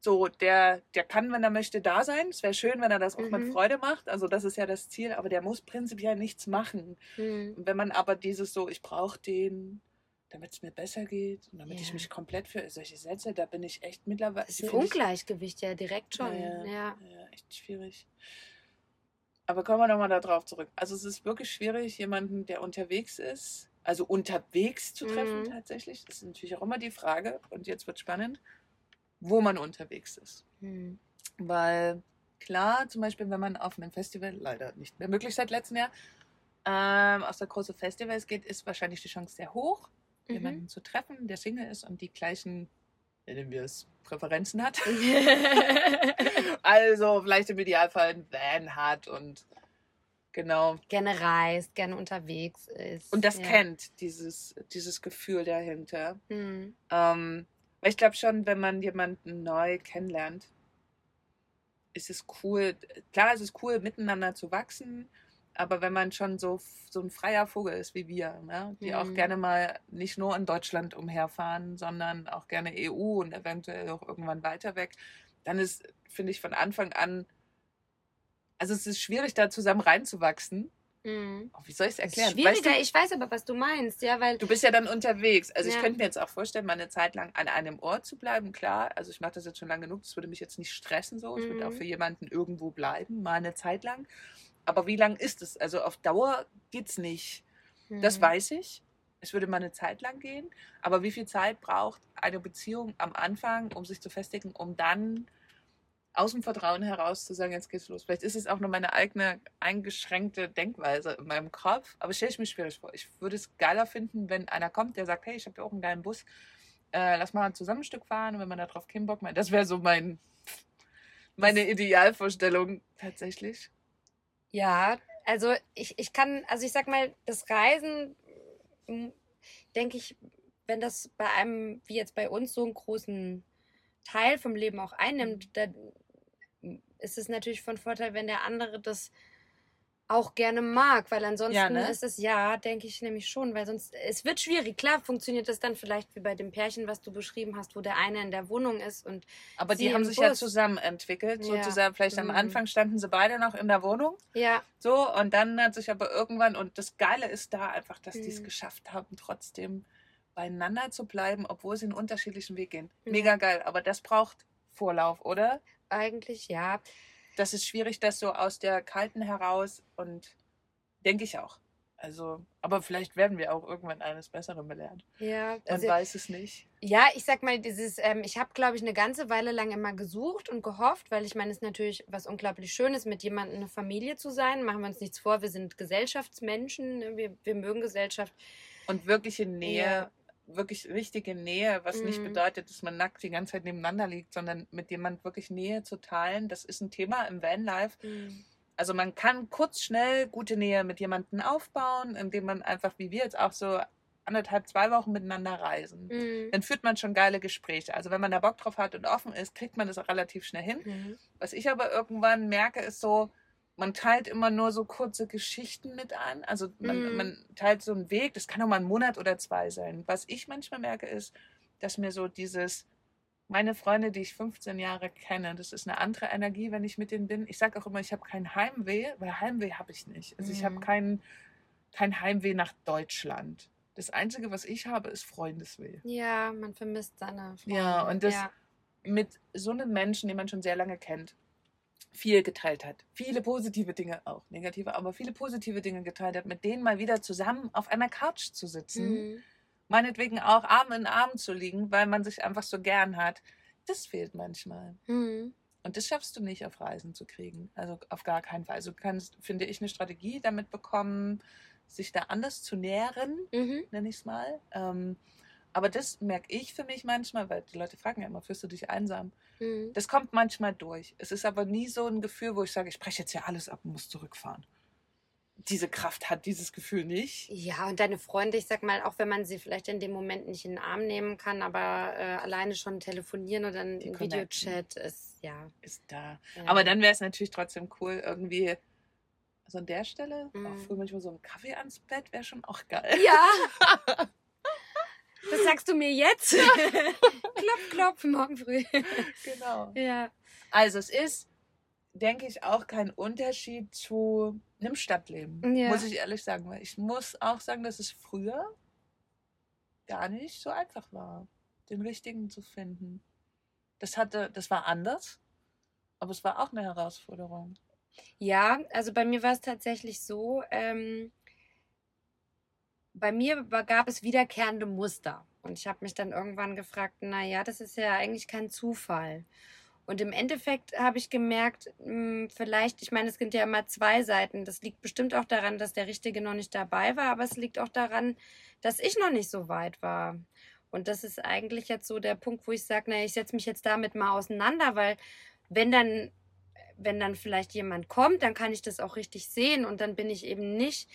[SPEAKER 1] So, der, der kann, wenn er möchte, da sein. Es wäre schön, wenn er das auch mhm. mit Freude macht. Also das ist ja das Ziel, aber der muss prinzipiell nichts machen. Mhm. Wenn man aber dieses so, ich brauche den, damit es mir besser geht und damit ja. ich mich komplett für solche Sätze, da bin ich echt mittlerweile.
[SPEAKER 2] Das ist ein Ungleichgewicht, ja, direkt schon. Ja, ja.
[SPEAKER 1] ja, echt schwierig. Aber kommen wir nochmal darauf zurück. Also es ist wirklich schwierig, jemanden, der unterwegs ist, also unterwegs zu treffen mhm. tatsächlich. Das ist natürlich auch immer die Frage. Und jetzt wird spannend wo man unterwegs ist. Mhm. Weil klar, zum Beispiel, wenn man auf einem Festival, leider nicht mehr möglich seit letztem Jahr, ähm, aus der große Festivals geht, ist wahrscheinlich die Chance sehr hoch, mhm. jemanden zu treffen, der Single ist und die gleichen, nennen wir es, Präferenzen hat. also vielleicht im Idealfall ein Van hat und genau.
[SPEAKER 2] Gerne reist, gerne unterwegs ist.
[SPEAKER 1] Und das ja. kennt, dieses, dieses Gefühl dahinter. Mhm. Ähm, ich glaube schon, wenn man jemanden neu kennenlernt, ist es cool, klar ist es cool, miteinander zu wachsen, aber wenn man schon so, so ein freier Vogel ist wie wir, ne, die mhm. auch gerne mal nicht nur in Deutschland umherfahren, sondern auch gerne EU und eventuell auch irgendwann weiter weg, dann ist, finde ich, von Anfang an, also es ist schwierig, da zusammen reinzuwachsen. Mhm. Oh, wie soll ich es erklären?
[SPEAKER 2] Schwieriger, weißt du, ich weiß aber, was du meinst, ja, weil.
[SPEAKER 1] Du bist ja dann unterwegs. Also ja. ich könnte mir jetzt auch vorstellen, mal eine Zeit lang an einem Ort zu bleiben, klar. Also ich mache das jetzt schon lange genug, das würde mich jetzt nicht stressen so. Ich mhm. würde auch für jemanden irgendwo bleiben, mal eine Zeit lang. Aber wie lang ist es? Also auf Dauer geht es nicht. Mhm. Das weiß ich. Es würde mal eine Zeit lang gehen. Aber wie viel Zeit braucht eine Beziehung am Anfang, um sich zu festigen, um dann aus dem Vertrauen heraus zu sagen, jetzt geht's los. Vielleicht ist es auch nur meine eigene eingeschränkte Denkweise in meinem Kopf, aber stelle ich mir schwierig vor. Ich würde es geiler finden, wenn einer kommt, der sagt, hey, ich habe ja auch einen geilen Bus, äh, lass mal zusammen ein Stück fahren und wenn man da drauf keinen Bock mehr. Das wäre so mein, meine Idealvorstellung tatsächlich.
[SPEAKER 2] Ja, also ich, ich kann, also ich sag mal, das Reisen, denke ich, wenn das bei einem, wie jetzt bei uns, so einen großen Teil vom Leben auch einnimmt, dann ist es natürlich von Vorteil, wenn der andere das auch gerne mag, weil ansonsten ja, ne? ist es ja, denke ich nämlich schon, weil sonst es wird schwierig. Klar funktioniert das dann vielleicht wie bei dem Pärchen, was du beschrieben hast, wo der eine in der Wohnung ist und
[SPEAKER 1] aber die haben sich Bus. ja zusammen entwickelt, ja. sozusagen. Vielleicht mhm. am Anfang standen sie beide noch in der Wohnung.
[SPEAKER 2] Ja.
[SPEAKER 1] So und dann hat sich aber irgendwann und das Geile ist da einfach, dass mhm. die es geschafft haben, trotzdem beieinander zu bleiben, obwohl sie einen unterschiedlichen Weg gehen. Mega geil, aber das braucht Vorlauf, oder?
[SPEAKER 2] Eigentlich ja
[SPEAKER 1] das ist schwierig, das so aus der Kalten heraus und denke ich auch. Also, aber vielleicht werden wir auch irgendwann eines Besseren belehrt.
[SPEAKER 2] Ja,
[SPEAKER 1] also, Man weiß es nicht.
[SPEAKER 2] Ja, ich sag mal, dieses, ähm, ich habe, glaube ich, eine ganze Weile lang immer gesucht und gehofft, weil ich meine, es ist natürlich was unglaublich Schönes, mit jemandem eine Familie zu sein. Machen wir uns nichts vor, wir sind Gesellschaftsmenschen, ne? wir, wir mögen Gesellschaft.
[SPEAKER 1] Und wirkliche Nähe ja wirklich richtige Nähe, was mhm. nicht bedeutet, dass man nackt die ganze Zeit nebeneinander liegt, sondern mit jemand wirklich Nähe zu teilen, das ist ein Thema im Vanlife. Mhm. Also man kann kurz, schnell gute Nähe mit jemandem aufbauen, indem man einfach, wie wir jetzt auch so anderthalb, zwei Wochen miteinander reisen. Mhm. Dann führt man schon geile Gespräche. Also wenn man da Bock drauf hat und offen ist, kriegt man das auch relativ schnell hin. Was ich aber irgendwann merke, ist so, man teilt immer nur so kurze Geschichten mit an. Also man, mm. man teilt so einen Weg, das kann auch mal ein Monat oder zwei sein. Was ich manchmal merke, ist, dass mir so dieses, meine Freunde, die ich 15 Jahre kenne, das ist eine andere Energie, wenn ich mit denen bin. Ich sage auch immer, ich habe kein Heimweh, weil Heimweh habe ich nicht. Also mm. ich habe mhm. kein, kein Heimweh nach Deutschland. Das Einzige, was ich habe, ist Freundesweh.
[SPEAKER 2] Ja, man vermisst seine
[SPEAKER 1] Freunde. Ja, und das ja. mit so einem Menschen, den man schon sehr lange kennt, viel geteilt hat. Viele positive Dinge, auch negative, aber viele positive Dinge geteilt hat, mit denen mal wieder zusammen auf einer Couch zu sitzen. Mhm. Meinetwegen auch Arm in Arm zu liegen, weil man sich einfach so gern hat. Das fehlt manchmal. Mhm. Und das schaffst du nicht auf Reisen zu kriegen. Also auf gar keinen Fall. Also du kannst, finde ich, eine Strategie damit bekommen, sich da anders zu nähren, mhm. nenne ich es mal. Ähm, aber das merke ich für mich manchmal, weil die Leute fragen ja immer, fühlst du dich einsam? Mhm. Das kommt manchmal durch. Es ist aber nie so ein Gefühl, wo ich sage, ich breche jetzt ja alles ab und muss zurückfahren. diese Kraft hat, dieses Gefühl nicht.
[SPEAKER 2] Ja, und deine Freunde, ich sag mal, auch wenn man sie vielleicht in dem Moment nicht in den Arm nehmen kann, aber äh, alleine schon telefonieren oder ein Videochat ist, ja.
[SPEAKER 1] Ist da.
[SPEAKER 2] ja.
[SPEAKER 1] Aber dann wäre es natürlich trotzdem cool, irgendwie. Also an der Stelle,
[SPEAKER 2] Mhm.
[SPEAKER 1] auch früh manchmal so ein Kaffee ans Bett wäre schon auch geil.
[SPEAKER 2] Ja! Das sagst du mir jetzt? klopf, klopf, morgen früh.
[SPEAKER 1] genau.
[SPEAKER 2] ja.
[SPEAKER 1] Also es ist, denke ich, auch kein Unterschied zu einem Stadtleben,
[SPEAKER 2] Ja.
[SPEAKER 1] muss ich ehrlich sagen. Ich muss auch sagen, dass es früher gar nicht so einfach war, den richtigen zu finden. Das hatte, das war anders, aber es war auch eine Herausforderung.
[SPEAKER 2] Ja, also bei mir war es tatsächlich so, ähm, bei mir gab es wiederkehrende Muster. Und ich habe mich dann irgendwann gefragt, naja, das ist ja eigentlich kein Zufall. Und im Endeffekt habe ich gemerkt, mh, vielleicht, ich meine, es sind ja immer zwei Seiten. Das liegt bestimmt auch daran, dass der Richtige noch nicht dabei war, aber es liegt auch daran, dass ich noch nicht so weit war. Und das ist eigentlich jetzt so der Punkt, wo ich sage, naja, ich setze mich jetzt damit mal auseinander, weil wenn dann wenn dann vielleicht jemand kommt, dann kann ich das auch richtig sehen und dann bin ich eben nicht,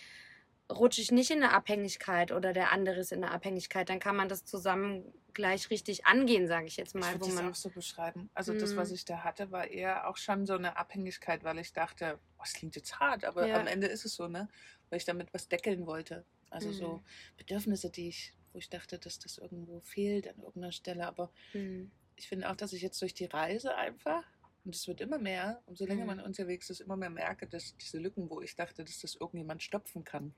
[SPEAKER 2] rutsche ich nicht in eine Abhängigkeit oder der andere ist in eine Abhängigkeit. Dann kann man das zusammen gleich richtig angehen, sage ich jetzt
[SPEAKER 1] Ich
[SPEAKER 2] mal,
[SPEAKER 1] würde
[SPEAKER 2] wo
[SPEAKER 1] das auch so beschreiben. Also das, was
[SPEAKER 2] Mhm.
[SPEAKER 1] ich da hatte, war eher auch schon so eine Abhängigkeit, weil ich dachte, oh, das klingt jetzt hart, aber
[SPEAKER 2] Ja.
[SPEAKER 1] am Ende ist es so, ne? Weil ich damit was deckeln wollte. Also so
[SPEAKER 2] Mhm.
[SPEAKER 1] Bedürfnisse, die ich, wo ich dachte, dass das irgendwo fehlt an irgendeiner Stelle. Aber
[SPEAKER 2] Hm.
[SPEAKER 1] ich finde auch, dass ich jetzt durch die Reise einfach, und es wird immer mehr, umso länger
[SPEAKER 2] Mhm.
[SPEAKER 1] man unterwegs ist, immer mehr merke, dass diese Lücken, wo ich dachte, dass das irgendjemand stopfen kann,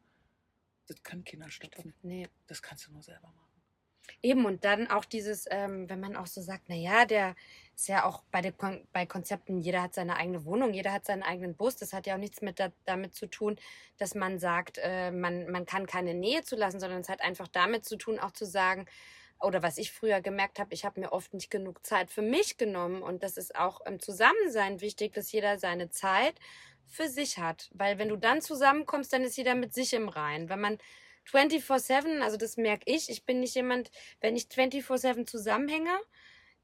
[SPEAKER 1] das kann keiner stopfen.
[SPEAKER 2] Nee.
[SPEAKER 1] Das kannst du nur selber machen.
[SPEAKER 2] Eben, und dann auch dieses, ähm, wenn man auch so sagt, naja, der ist ja auch bei, Kon bei Konzepten, jeder hat seine eigene Wohnung, jeder hat seinen eigenen Bus. Das hat ja auch nichts mit da, damit zu tun, dass man sagt, äh, man, man kann keine Nähe zulassen, sondern es hat einfach damit zu tun, auch zu sagen, oder was ich früher gemerkt habe, ich habe mir oft nicht genug Zeit für mich genommen. Und das ist auch im Zusammensein wichtig, dass jeder seine Zeit für sich hat. Weil wenn du dann zusammenkommst, dann ist jeder mit sich im Rein. Wenn man 24-7, also das merke ich, ich bin nicht jemand, wenn ich 24-7 zusammenhänge,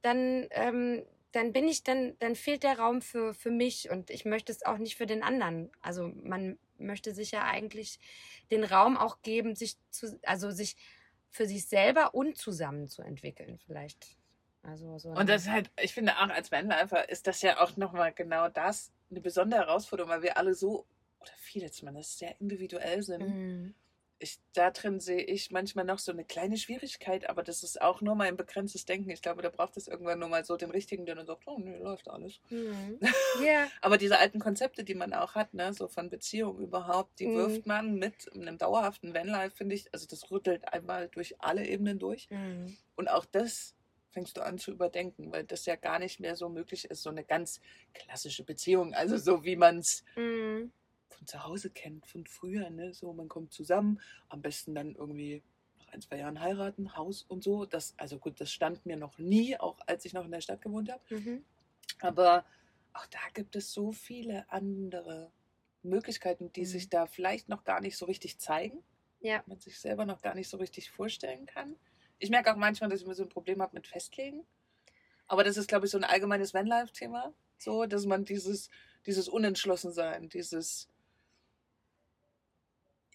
[SPEAKER 2] dann, ähm, dann bin ich, dann, dann fehlt der Raum für, für mich und ich möchte es auch nicht für den anderen. Also man möchte sich ja eigentlich den Raum auch geben, sich zu, also sich für sich selber und zusammen zu entwickeln, vielleicht. Also so
[SPEAKER 1] Und das ist halt, ich finde auch als Vanlifer ist das ja auch nochmal genau das, eine besondere Herausforderung, weil wir alle so, oder viele zumindest, sehr individuell sind.
[SPEAKER 2] Mhm.
[SPEAKER 1] Ich, da drin sehe ich manchmal noch so eine kleine Schwierigkeit, aber das ist auch nur mein begrenztes Denken. Ich glaube, da braucht es irgendwann nur mal so den richtigen, der dann sagt, oh nee, läuft alles.
[SPEAKER 2] Mhm. Ja.
[SPEAKER 1] Aber diese alten Konzepte, die man auch hat, ne, so von Beziehung überhaupt, die
[SPEAKER 2] Mhm.
[SPEAKER 1] wirft man mit einem dauerhaften Vanlife, finde ich, also das rüttelt einmal durch alle Ebenen durch.
[SPEAKER 2] Mhm.
[SPEAKER 1] Und auch das fängst du an zu überdenken, weil das ja gar nicht mehr so möglich ist, so eine ganz klassische Beziehung, also so wie man es
[SPEAKER 2] Mhm.
[SPEAKER 1] von zu Hause kennt, von früher, ne? So, man kommt zusammen, am besten dann irgendwie nach ein, zwei Jahren heiraten, Haus und so. Das, also gut, das stand mir noch nie, auch als ich noch in der Stadt gewohnt habe.
[SPEAKER 2] Mhm.
[SPEAKER 1] Aber auch da gibt es so viele andere Möglichkeiten, die
[SPEAKER 2] Mhm.
[SPEAKER 1] sich da vielleicht noch gar nicht so richtig zeigen.
[SPEAKER 2] Ja.
[SPEAKER 1] Man sich selber noch gar nicht so richtig vorstellen kann. Ich merke auch manchmal, dass ich mir so ein Problem habe mit Festlegen. Aber das ist, glaube ich, so ein allgemeines Vanlife-Thema. So, dass man dieses, dieses Unentschlossensein, dieses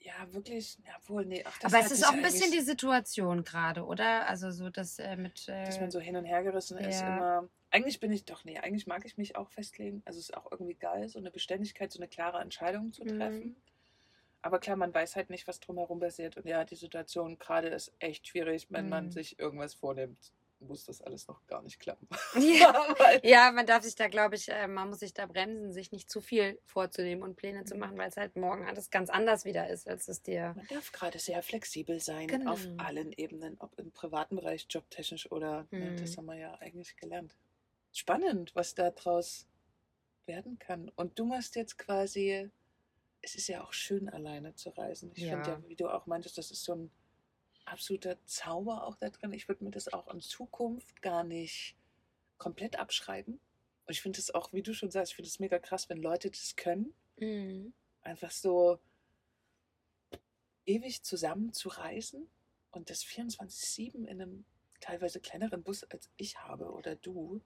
[SPEAKER 1] ja, wirklich, ja, wohl, nee, ach, das
[SPEAKER 2] Aber es ist auch ein bisschen die Situation gerade, oder? Also so das äh, mit. Äh,
[SPEAKER 1] dass man so hin und her gerissen ist
[SPEAKER 2] ja.
[SPEAKER 1] immer. Eigentlich bin ich doch, nee, eigentlich mag ich mich auch festlegen. Also es ist auch irgendwie geil, so eine Beständigkeit, so eine klare Entscheidung zu
[SPEAKER 2] Mhm.
[SPEAKER 1] Aber klar, man weiß halt nicht, was drumherum passiert. Und ja, die Situation gerade ist echt schwierig, wenn man
[SPEAKER 2] Mhm.
[SPEAKER 1] sich irgendwas vornimmt, muss das alles noch gar nicht klappen.
[SPEAKER 2] ja. Ja, man darf sich da, glaube ich, äh, man muss sich da bremsen, sich nicht zu viel vorzunehmen und Pläne
[SPEAKER 1] Mhm.
[SPEAKER 2] zu machen, weil es halt morgen alles ganz anders wieder ist, als es dir.
[SPEAKER 1] Man darf gerade sehr flexibel sein
[SPEAKER 2] Genau.
[SPEAKER 1] auf allen Ebenen, ob im privaten Bereich, jobtechnisch oder, ne, das
[SPEAKER 2] Mhm.
[SPEAKER 1] haben wir ja eigentlich gelernt. Spannend, was daraus werden kann. Und du machst jetzt quasi, es ist ja auch schön, alleine zu reisen. Ich finde
[SPEAKER 2] Ja.
[SPEAKER 1] ja, wie du auch meintest, das ist so ein absoluter Zauber auch da drin. Ich würde mir das auch in Zukunft gar nicht komplett abschreiben. Und ich finde es auch, wie du schon sagst, ich finde es mega krass, wenn Leute das können
[SPEAKER 2] Mhm.
[SPEAKER 1] einfach so ewig zusammen zu reisen und das 24-7 in einem teilweise kleineren Bus als ich habe oder du.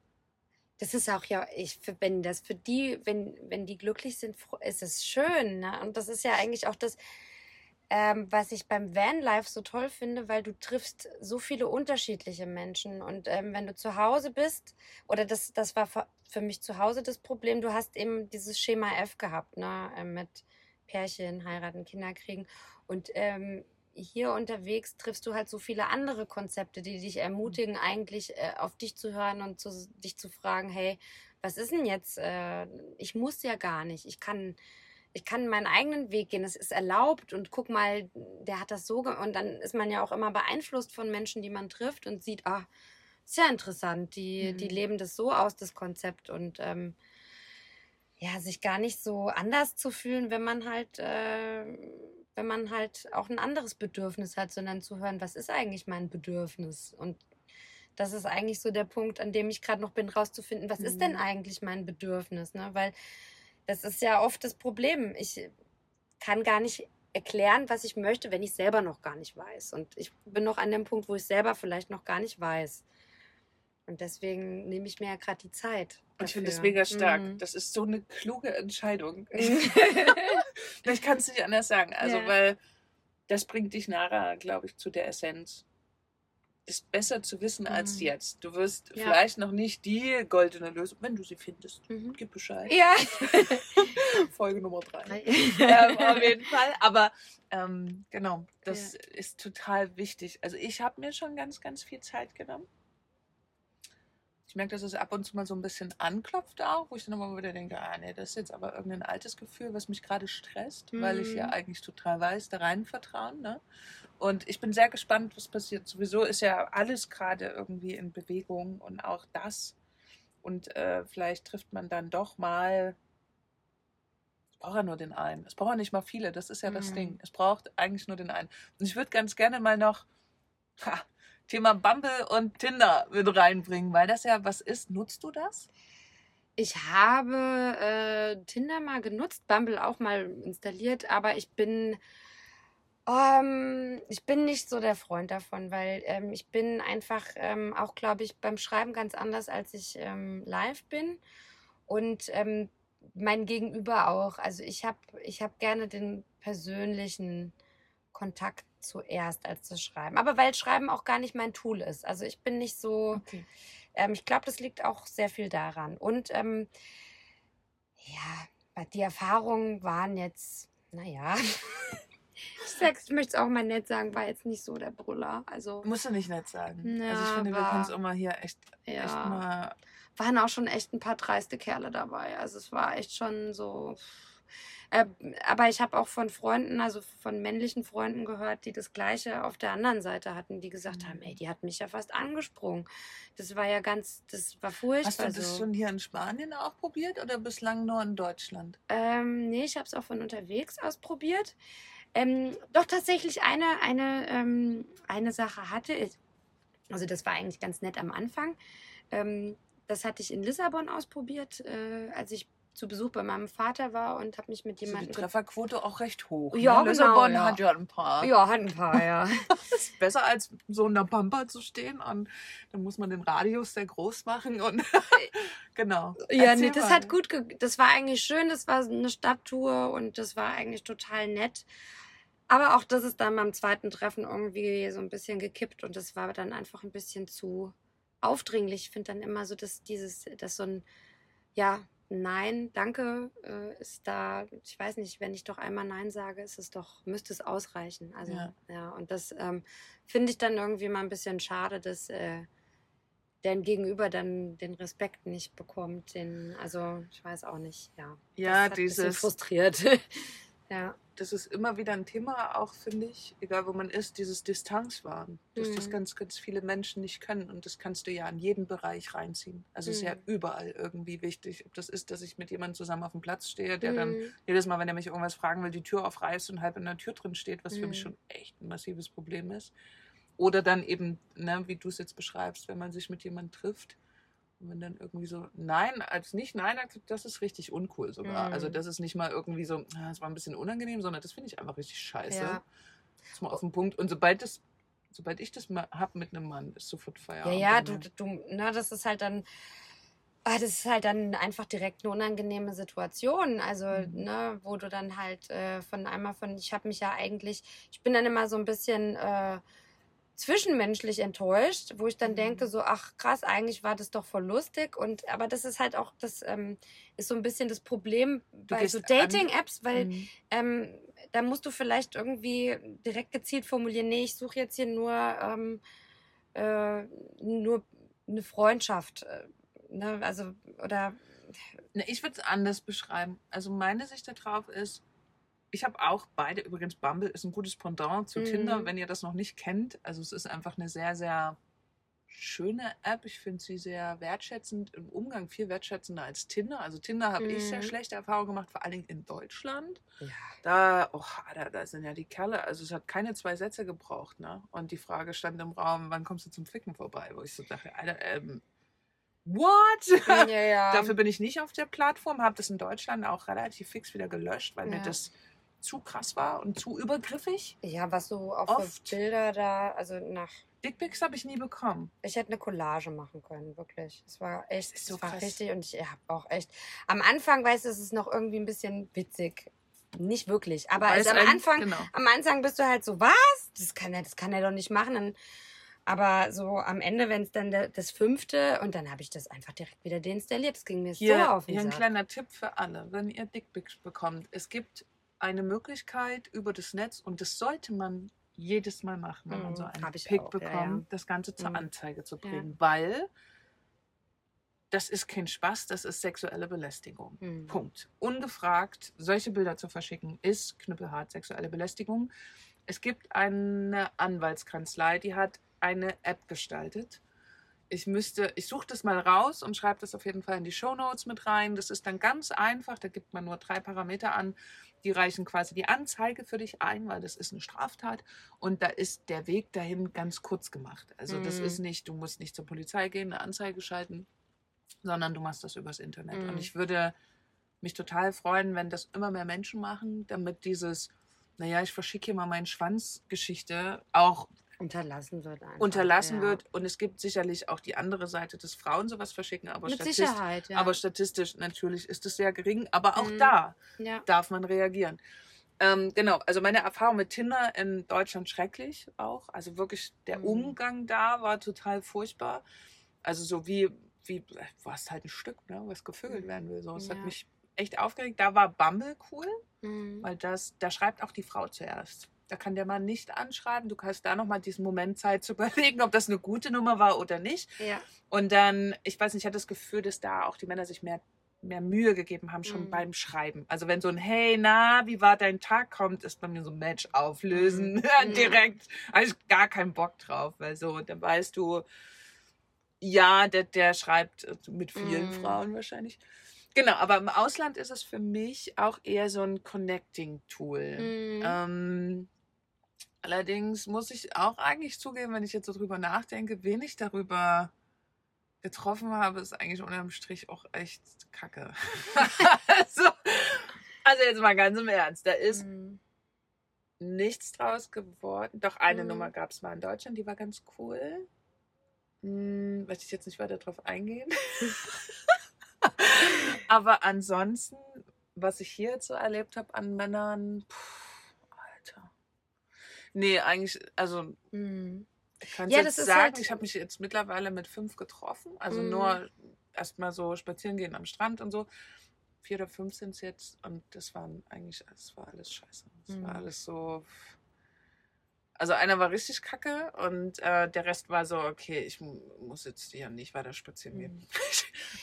[SPEAKER 2] Das ist auch ja, ich, wenn das für die, wenn, wenn die glücklich sind, ist es schön. Ne? Und das ist ja eigentlich auch das, ähm, was ich beim Vanlife so toll finde, weil du triffst so viele unterschiedliche Menschen. Und ähm, wenn du zu Hause bist, oder das, das war für mich zu Hause das Problem, du hast eben dieses Schema F gehabt, ne? Ähm, mit Pärchen, heiraten, Kinder kriegen. Und ähm, hier unterwegs triffst du halt so viele andere Konzepte, die dich ermutigen, mhm. eigentlich äh, auf dich zu hören und zu, dich zu fragen, hey, was ist denn jetzt? Äh, ich muss ja gar nicht. Ich kann, ich kann meinen eigenen Weg gehen. Es ist erlaubt und guck mal, der hat das so und dann ist man ja auch immer beeinflusst von Menschen, die man trifft und sieht, ah, sehr interessant. Die, mhm. die leben das so aus, das Konzept und ähm, ja, sich gar nicht so anders zu fühlen, wenn man halt äh, wenn man halt auch ein anderes Bedürfnis hat, sondern zu hören, was ist eigentlich mein Bedürfnis? Und das ist eigentlich so der Punkt, an dem ich gerade noch bin, rauszufinden, was mhm. ist denn mhm. eigentlich mein Bedürfnis? Ne? Weil das ist ja oft das Problem. Ich kann gar nicht erklären, was ich möchte, wenn ich selber noch gar nicht weiß. Und ich bin noch an dem Punkt, wo ich selber vielleicht noch gar nicht weiß. Und deswegen nehme ich mir ja gerade die Zeit.
[SPEAKER 1] Ich finde das mega stark. Mhm. Das ist so eine kluge Entscheidung. ich kann es nicht anders sagen. Also, ja. weil das bringt dich nachher, glaube ich, zu der Essenz. Ist besser zu wissen mhm. als jetzt. Du wirst ja. vielleicht noch nicht die goldene Lösung, wenn du sie findest. Mhm. Gib Bescheid. Ja. Folge Nummer drei. ähm, auf jeden Fall. Aber ähm, genau, das ja. ist total wichtig. Also ich habe mir schon ganz, ganz viel Zeit genommen ich merke, dass es ab und zu mal so ein bisschen anklopft auch, wo ich dann immer wieder denke, ah nee, das ist jetzt aber irgendein altes Gefühl, was mich gerade stresst, mhm. weil ich ja mhm. eigentlich total weiß, da rein vertrauen. Ne? Und ich bin sehr gespannt, was passiert. Sowieso ist ja alles gerade irgendwie in Bewegung und auch das. Und äh, vielleicht trifft man dann doch mal. Es braucht ja nur den einen. Es braucht ja nicht mal viele, das ist ja mhm. das Ding. Es braucht eigentlich nur den einen. Und ich würde ganz gerne mal noch. Ha, Thema Bumble und Tinder mit reinbringen, weil das ja was ist. Nutzt du das?
[SPEAKER 2] Ich habe äh, Tinder mal genutzt, Bumble auch mal installiert, aber ich bin ähm, ich bin nicht so der Freund davon, weil ähm, ich bin einfach ähm, auch, glaube ich, beim Schreiben ganz anders, als ich ähm, live bin. Und ähm, mein Gegenüber auch. Also ich habe ich hab gerne den persönlichen Kontakt zuerst als das Schreiben. Aber weil Schreiben auch gar nicht mein Tool ist. Also ich bin nicht so. Okay. Ähm, ich glaube, das liegt auch sehr viel daran. Und ähm, ja, die Erfahrungen waren jetzt, naja. ich, sag's, ich möchte es auch mal nett sagen, war jetzt nicht so der Brüller. Also,
[SPEAKER 1] Musst du nicht nett sagen. Ja, also ich finde, war, wir können es immer hier echt, ja, echt mal.
[SPEAKER 2] Waren auch schon echt ein paar dreiste Kerle dabei. Also es war echt schon so. Äh, aber ich habe auch von Freunden, also von männlichen Freunden gehört, die das Gleiche auf der anderen Seite hatten, die gesagt haben, ey, die hat mich ja fast angesprungen. Das war ja ganz, das war furchtbar.
[SPEAKER 1] Hast du das so. schon hier in Spanien auch probiert oder bislang nur in Deutschland?
[SPEAKER 2] Ähm, nee, ich habe es auch von unterwegs ausprobiert. Ähm, doch tatsächlich eine, eine, ähm, eine Sache hatte ich. Also das war eigentlich ganz nett am Anfang. Ähm, das hatte ich in Lissabon ausprobiert, äh, als ich zu Besuch bei meinem Vater war und habe mich mit jemandem.
[SPEAKER 1] Also die Trefferquote auch recht hoch.
[SPEAKER 2] Ja,
[SPEAKER 1] ne?
[SPEAKER 2] Lissabon
[SPEAKER 1] genau, ja. hat ja ein paar.
[SPEAKER 2] Ja, hat ein paar, ja.
[SPEAKER 1] ist besser als so in der Pampa zu stehen und dann muss man den Radius sehr groß machen und genau.
[SPEAKER 2] Ja, Erzähl nee, das mal. hat gut, das war eigentlich schön, das war eine Stadttour und das war eigentlich total nett. Aber auch das ist dann beim zweiten Treffen irgendwie so ein bisschen gekippt und das war dann einfach ein bisschen zu aufdringlich. Ich finde dann immer so, dass dieses, dass so ein, ja, Nein, danke äh, ist da, ich weiß nicht, wenn ich doch einmal Nein sage, ist es doch, müsste es ausreichen. Also, ja, ja und das ähm, finde ich dann irgendwie mal ein bisschen schade, dass äh, dein Gegenüber dann den Respekt nicht bekommt. Den, also, ich weiß auch nicht, ja.
[SPEAKER 1] Ja, dieses.
[SPEAKER 2] frustriert. ja
[SPEAKER 1] das ist immer wieder ein Thema, auch finde ich, egal wo man ist, dieses Distanzwahren. Dass mhm. das ganz, ganz viele Menschen nicht können. Und das kannst du ja in jeden Bereich reinziehen. Also mhm. ist ja mhm. überall irgendwie wichtig. Ob das ist, dass ich mit jemandem zusammen auf dem Platz stehe, der mhm. dann jedes Mal, wenn er mich irgendwas fragen will, die Tür aufreißt und halb in der Tür drin steht, was für mich mhm. schon echt ein massives Problem ist. Oder dann eben, ne, wie du es jetzt beschreibst, wenn man sich mit jemandem trifft und wenn dann irgendwie so Nein, als nicht Nein das ist richtig uncool sogar. Also mhm. Also das ist nicht mal irgendwie so, ah, das war ein bisschen unangenehm, sondern das finde ich einfach richtig scheiße. Ja. Das ist mal auf den Punkt. Und sobald das, sobald ich das mal hab mit einem Mann, ist sofort Feierabend.
[SPEAKER 2] Ja, ja, du, du, na, das ist halt dann. Ah, das ist halt dann einfach direkt eine unangenehme Situation. Also,
[SPEAKER 1] Mhm.
[SPEAKER 2] ne, wo du dann halt äh, von einmal von, ich habe mich ja eigentlich, ich bin dann immer so ein bisschen äh, zwischenmenschlich enttäuscht, wo ich dann
[SPEAKER 1] Mhm.
[SPEAKER 2] denke, so, ach krass, eigentlich war das doch voll lustig. Und aber das ist halt auch, das ähm, ist so ein bisschen das Problem bei so Dating-Apps, weil
[SPEAKER 1] Mhm.
[SPEAKER 2] ähm, da musst du vielleicht irgendwie direkt gezielt formulieren, nee, ich suche jetzt hier nur, ähm, äh, nur eine Freundschaft. äh, Ne? Also, oder
[SPEAKER 1] ich würde es anders beschreiben. Also meine Sicht darauf ist, ich habe auch beide, übrigens Bumble ist ein gutes Pendant zu
[SPEAKER 2] Mhm.
[SPEAKER 1] Tinder, wenn ihr das noch nicht kennt. Also es ist einfach eine sehr, sehr schöne App. Ich finde sie sehr wertschätzend im Umgang, viel wertschätzender als Tinder. Also Tinder habe ich sehr
[SPEAKER 2] Mhm.
[SPEAKER 1] schlechte Erfahrungen gemacht, vor allen Dingen in Deutschland.
[SPEAKER 2] ja.
[SPEAKER 1] Da, oh, da, da sind ja die Kerle, also es hat keine zwei Sätze gebraucht, ne? Und die Frage stand im Raum, wann kommst du zum Ficken vorbei? Wo ich so dachte, Alter, ähm, what?
[SPEAKER 2] Ja, ja.
[SPEAKER 1] Dafür bin ich nicht auf der Plattform, habe das in Deutschland auch relativ fix wieder gelöscht, weil mir das zu krass war und zu übergriffig.
[SPEAKER 2] ja, was so auch
[SPEAKER 1] Oft.
[SPEAKER 2] für Bilder da, also nach,
[SPEAKER 1] Dickpics habe ich nie bekommen.
[SPEAKER 2] ich hätte eine Collage machen können, wirklich. Es war echt, es
[SPEAKER 1] so
[SPEAKER 2] war
[SPEAKER 1] krass.
[SPEAKER 2] richtig und ich habe auch echt, am Anfang, weißt du, es ist noch irgendwie ein bisschen witzig. Nicht wirklich, aber also am Anfang,
[SPEAKER 1] Genau.
[SPEAKER 2] am Anfang bist du halt so, was? Das kann er, das kann er doch nicht machen. Dann, aber so am Ende, wenn es dann der, das fünfte und dann habe ich das einfach direkt wieder deinstalliert. Das ging mir so
[SPEAKER 1] Hier,
[SPEAKER 2] auf den
[SPEAKER 1] hier ein kleiner Tipp für alle, wenn ihr Dickpics bekommt. Es gibt eine Möglichkeit über das Netz und das sollte man jedes Mal machen, wenn man
[SPEAKER 2] Mhm,
[SPEAKER 1] so einen
[SPEAKER 2] hab ich
[SPEAKER 1] Pick
[SPEAKER 2] auch, ja,
[SPEAKER 1] bekommt,
[SPEAKER 2] ja.
[SPEAKER 1] das Ganze zur
[SPEAKER 2] Mhm.
[SPEAKER 1] Anzeige zu
[SPEAKER 2] Ja.
[SPEAKER 1] bringen, weil das ist kein Spaß, das ist sexuelle Belästigung.
[SPEAKER 2] Mhm.
[SPEAKER 1] Punkt. Ungefragt solche Bilder zu verschicken, ist knüppelhart sexuelle Belästigung. Es gibt eine Anwaltskanzlei, die hat eine App gestaltet. Ich müsste, ich suche das mal raus und schreibe das auf jeden Fall in die Shownotes mit rein. Das ist dann ganz einfach, da gibt man nur drei Parameter an. Die reichen quasi die Anzeige für dich ein, weil das ist eine Straftat. Und da ist der Weg dahin ganz kurz gemacht. Also das
[SPEAKER 2] Mhm.
[SPEAKER 1] ist nicht, du musst nicht zur Polizei gehen, eine Anzeige schalten, sondern du machst das übers Internet.
[SPEAKER 2] Mhm.
[SPEAKER 1] Und ich würde mich total freuen, wenn das immer mehr Menschen machen, damit dieses, naja, ich verschicke hier mal meinen Schwanz-Geschichte auch
[SPEAKER 2] Unterlassen wird einfach.
[SPEAKER 1] unterlassen
[SPEAKER 2] ja.
[SPEAKER 1] wird. Und es gibt sicherlich auch die andere Seite, dass Frauen sowas verschicken, aber,
[SPEAKER 2] Mit
[SPEAKER 1] statist
[SPEAKER 2] Sicherheit, ja.
[SPEAKER 1] aber statistisch natürlich ist es sehr gering. Aber auch
[SPEAKER 2] Mhm.
[SPEAKER 1] da
[SPEAKER 2] ja.
[SPEAKER 1] darf man reagieren. Ähm, genau, also meine Erfahrung mit Tinder in Deutschland schrecklich auch. Also wirklich der
[SPEAKER 2] Mhm.
[SPEAKER 1] Umgang da war total furchtbar. Also so wie, wie du hast halt ein Stück, ne, was gevögelt
[SPEAKER 2] Mhm.
[SPEAKER 1] werden will. So. Es hat mich echt aufgeregt. Da war Bumble cool,
[SPEAKER 2] Mhm.
[SPEAKER 1] weil das, da schreibt auch die Frau zuerst. Da kann der Mann nicht anschreiben. Du hast da nochmal diesen Moment Zeit zu überlegen, ob das eine gute Nummer war oder nicht.
[SPEAKER 2] ja.
[SPEAKER 1] Und dann, ich weiß nicht, ich hatte das Gefühl, dass da auch die Männer sich mehr, mehr Mühe gegeben haben, schon
[SPEAKER 2] Mhm.
[SPEAKER 1] beim Schreiben. Also wenn so ein Hey, na, wie war dein Tag kommt, ist bei mir so ein Match auflösen.
[SPEAKER 2] Mhm.
[SPEAKER 1] Direkt. Also gar keinen Bock drauf, weil so, dann weißt du, ja, der, der schreibt äh, mit vielen
[SPEAKER 2] Mhm.
[SPEAKER 1] Frauen wahrscheinlich. Genau, aber im Ausland ist es für mich auch eher so ein Connecting-Tool.
[SPEAKER 2] Mhm.
[SPEAKER 1] Ähm, allerdings muss ich auch eigentlich zugeben, wenn ich jetzt so drüber nachdenke, wen ich darüber getroffen habe, ist eigentlich unterm Strich auch echt kacke. also, also jetzt mal ganz im Ernst, da ist
[SPEAKER 2] Mhm.
[SPEAKER 1] nichts draus geworden. Doch eine
[SPEAKER 2] Mhm.
[SPEAKER 1] Nummer gab es mal in Deutschland, die war ganz cool. Hm, möchte ich jetzt nicht weiter drauf eingehen. Aber ansonsten, was ich hier jetzt so erlebt habe an Männern, pff. Nee, eigentlich, also
[SPEAKER 2] Mhm.
[SPEAKER 1] ich kann
[SPEAKER 2] Ja,
[SPEAKER 1] jetzt
[SPEAKER 2] das ist
[SPEAKER 1] sagen,
[SPEAKER 2] halt-
[SPEAKER 1] ich habe mich jetzt mittlerweile mit fünf getroffen. Also
[SPEAKER 2] Mhm.
[SPEAKER 1] nur erstmal so spazieren gehen am Strand und so. Vier oder fünf sind es jetzt und das waren eigentlich, das war alles scheiße. Das war
[SPEAKER 2] Mhm.
[SPEAKER 1] alles so. Also einer war richtig kacke und äh, der Rest war so, okay, ich mu- muss jetzt hier nicht weiter spazieren gehen.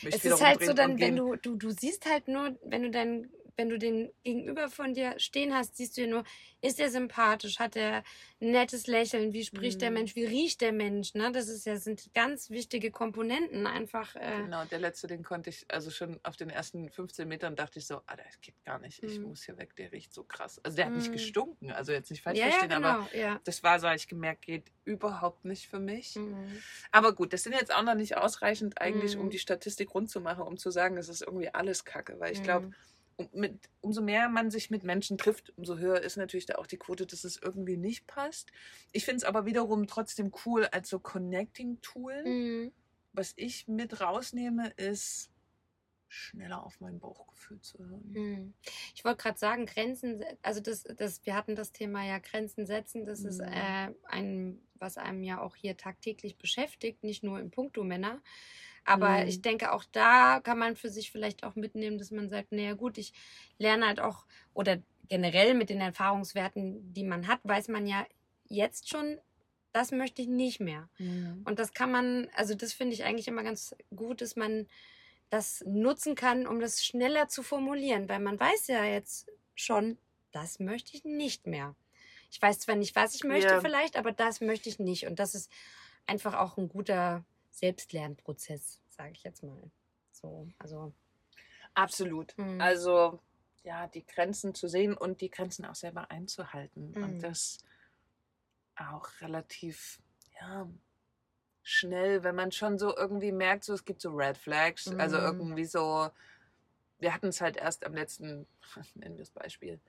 [SPEAKER 2] Mhm. Es ist halt so, dann, wenn du, du, du siehst halt nur, wenn du dein, wenn du den Gegenüber von dir stehen hast, siehst du ja nur, ist er sympathisch, hat er ein nettes Lächeln, wie spricht der
[SPEAKER 1] Mhm.
[SPEAKER 2] Mensch, wie riecht der Mensch, ne? Das ist ja, sind ganz wichtige Komponenten einfach. Äh,
[SPEAKER 1] Genau, der letzte, den konnte ich, also schon auf den ersten 15 Metern dachte ich so, ah, das geht gar nicht, ich
[SPEAKER 2] Mhm.
[SPEAKER 1] muss hier weg, der riecht so krass. Also der hat nicht
[SPEAKER 2] Mhm.
[SPEAKER 1] gestunken, also jetzt nicht falsch
[SPEAKER 2] ja, ja,
[SPEAKER 1] verstehen,
[SPEAKER 2] genau,
[SPEAKER 1] aber
[SPEAKER 2] ja.
[SPEAKER 1] das war so, ich gemerkt, geht überhaupt nicht für mich.
[SPEAKER 2] Mhm.
[SPEAKER 1] Aber gut, das sind jetzt auch noch nicht ausreichend eigentlich, um
[SPEAKER 2] Mhm.
[SPEAKER 1] die Statistik rund zu machen, um zu sagen, es ist irgendwie alles Kacke. Weil ich glaube,
[SPEAKER 2] Mhm.
[SPEAKER 1] Mit, umso mehr man sich mit Menschen trifft, umso höher ist natürlich da auch die Quote, dass es irgendwie nicht passt. Ich finde es aber wiederum trotzdem cool als so Connecting-Tool,
[SPEAKER 2] Mhm.
[SPEAKER 1] was ich mit rausnehme, ist schneller auf mein Bauchgefühl zu hören.
[SPEAKER 2] Hm. Ich wollte gerade sagen, Grenzen, also das, das, wir hatten das Thema ja Grenzen setzen, das ist
[SPEAKER 1] Mhm.
[SPEAKER 2] äh, ein, was einem ja auch hier tagtäglich beschäftigt, nicht nur im Punkto Männer. Aber
[SPEAKER 1] Mhm.
[SPEAKER 2] ich denke, auch da kann man für sich vielleicht auch mitnehmen, dass man sagt, naja gut, ich lerne halt auch, oder generell mit den Erfahrungswerten, die man hat, weiß man ja jetzt schon, das möchte ich nicht mehr.
[SPEAKER 1] Mhm.
[SPEAKER 2] Und das kann man, also das finde ich eigentlich immer ganz gut, dass man das nutzen kann, um das schneller zu formulieren, weil man weiß ja jetzt schon, das möchte ich nicht mehr. Ich weiß zwar nicht, was ich möchte
[SPEAKER 1] Ja.
[SPEAKER 2] vielleicht, aber das möchte ich nicht. Und das ist einfach auch ein guter Selbstlernprozess, sage ich jetzt mal. So, also.
[SPEAKER 1] Absolut.
[SPEAKER 2] Mhm.
[SPEAKER 1] Also ja, die Grenzen zu sehen und die Grenzen auch selber einzuhalten.
[SPEAKER 2] Mhm.
[SPEAKER 1] Und das auch relativ, ja, schnell, wenn man schon so irgendwie merkt, so es gibt so Red Flags, also
[SPEAKER 2] Mhm.
[SPEAKER 1] irgendwie so, wir hatten es halt erst am letzten, nennen wir das Beispiel,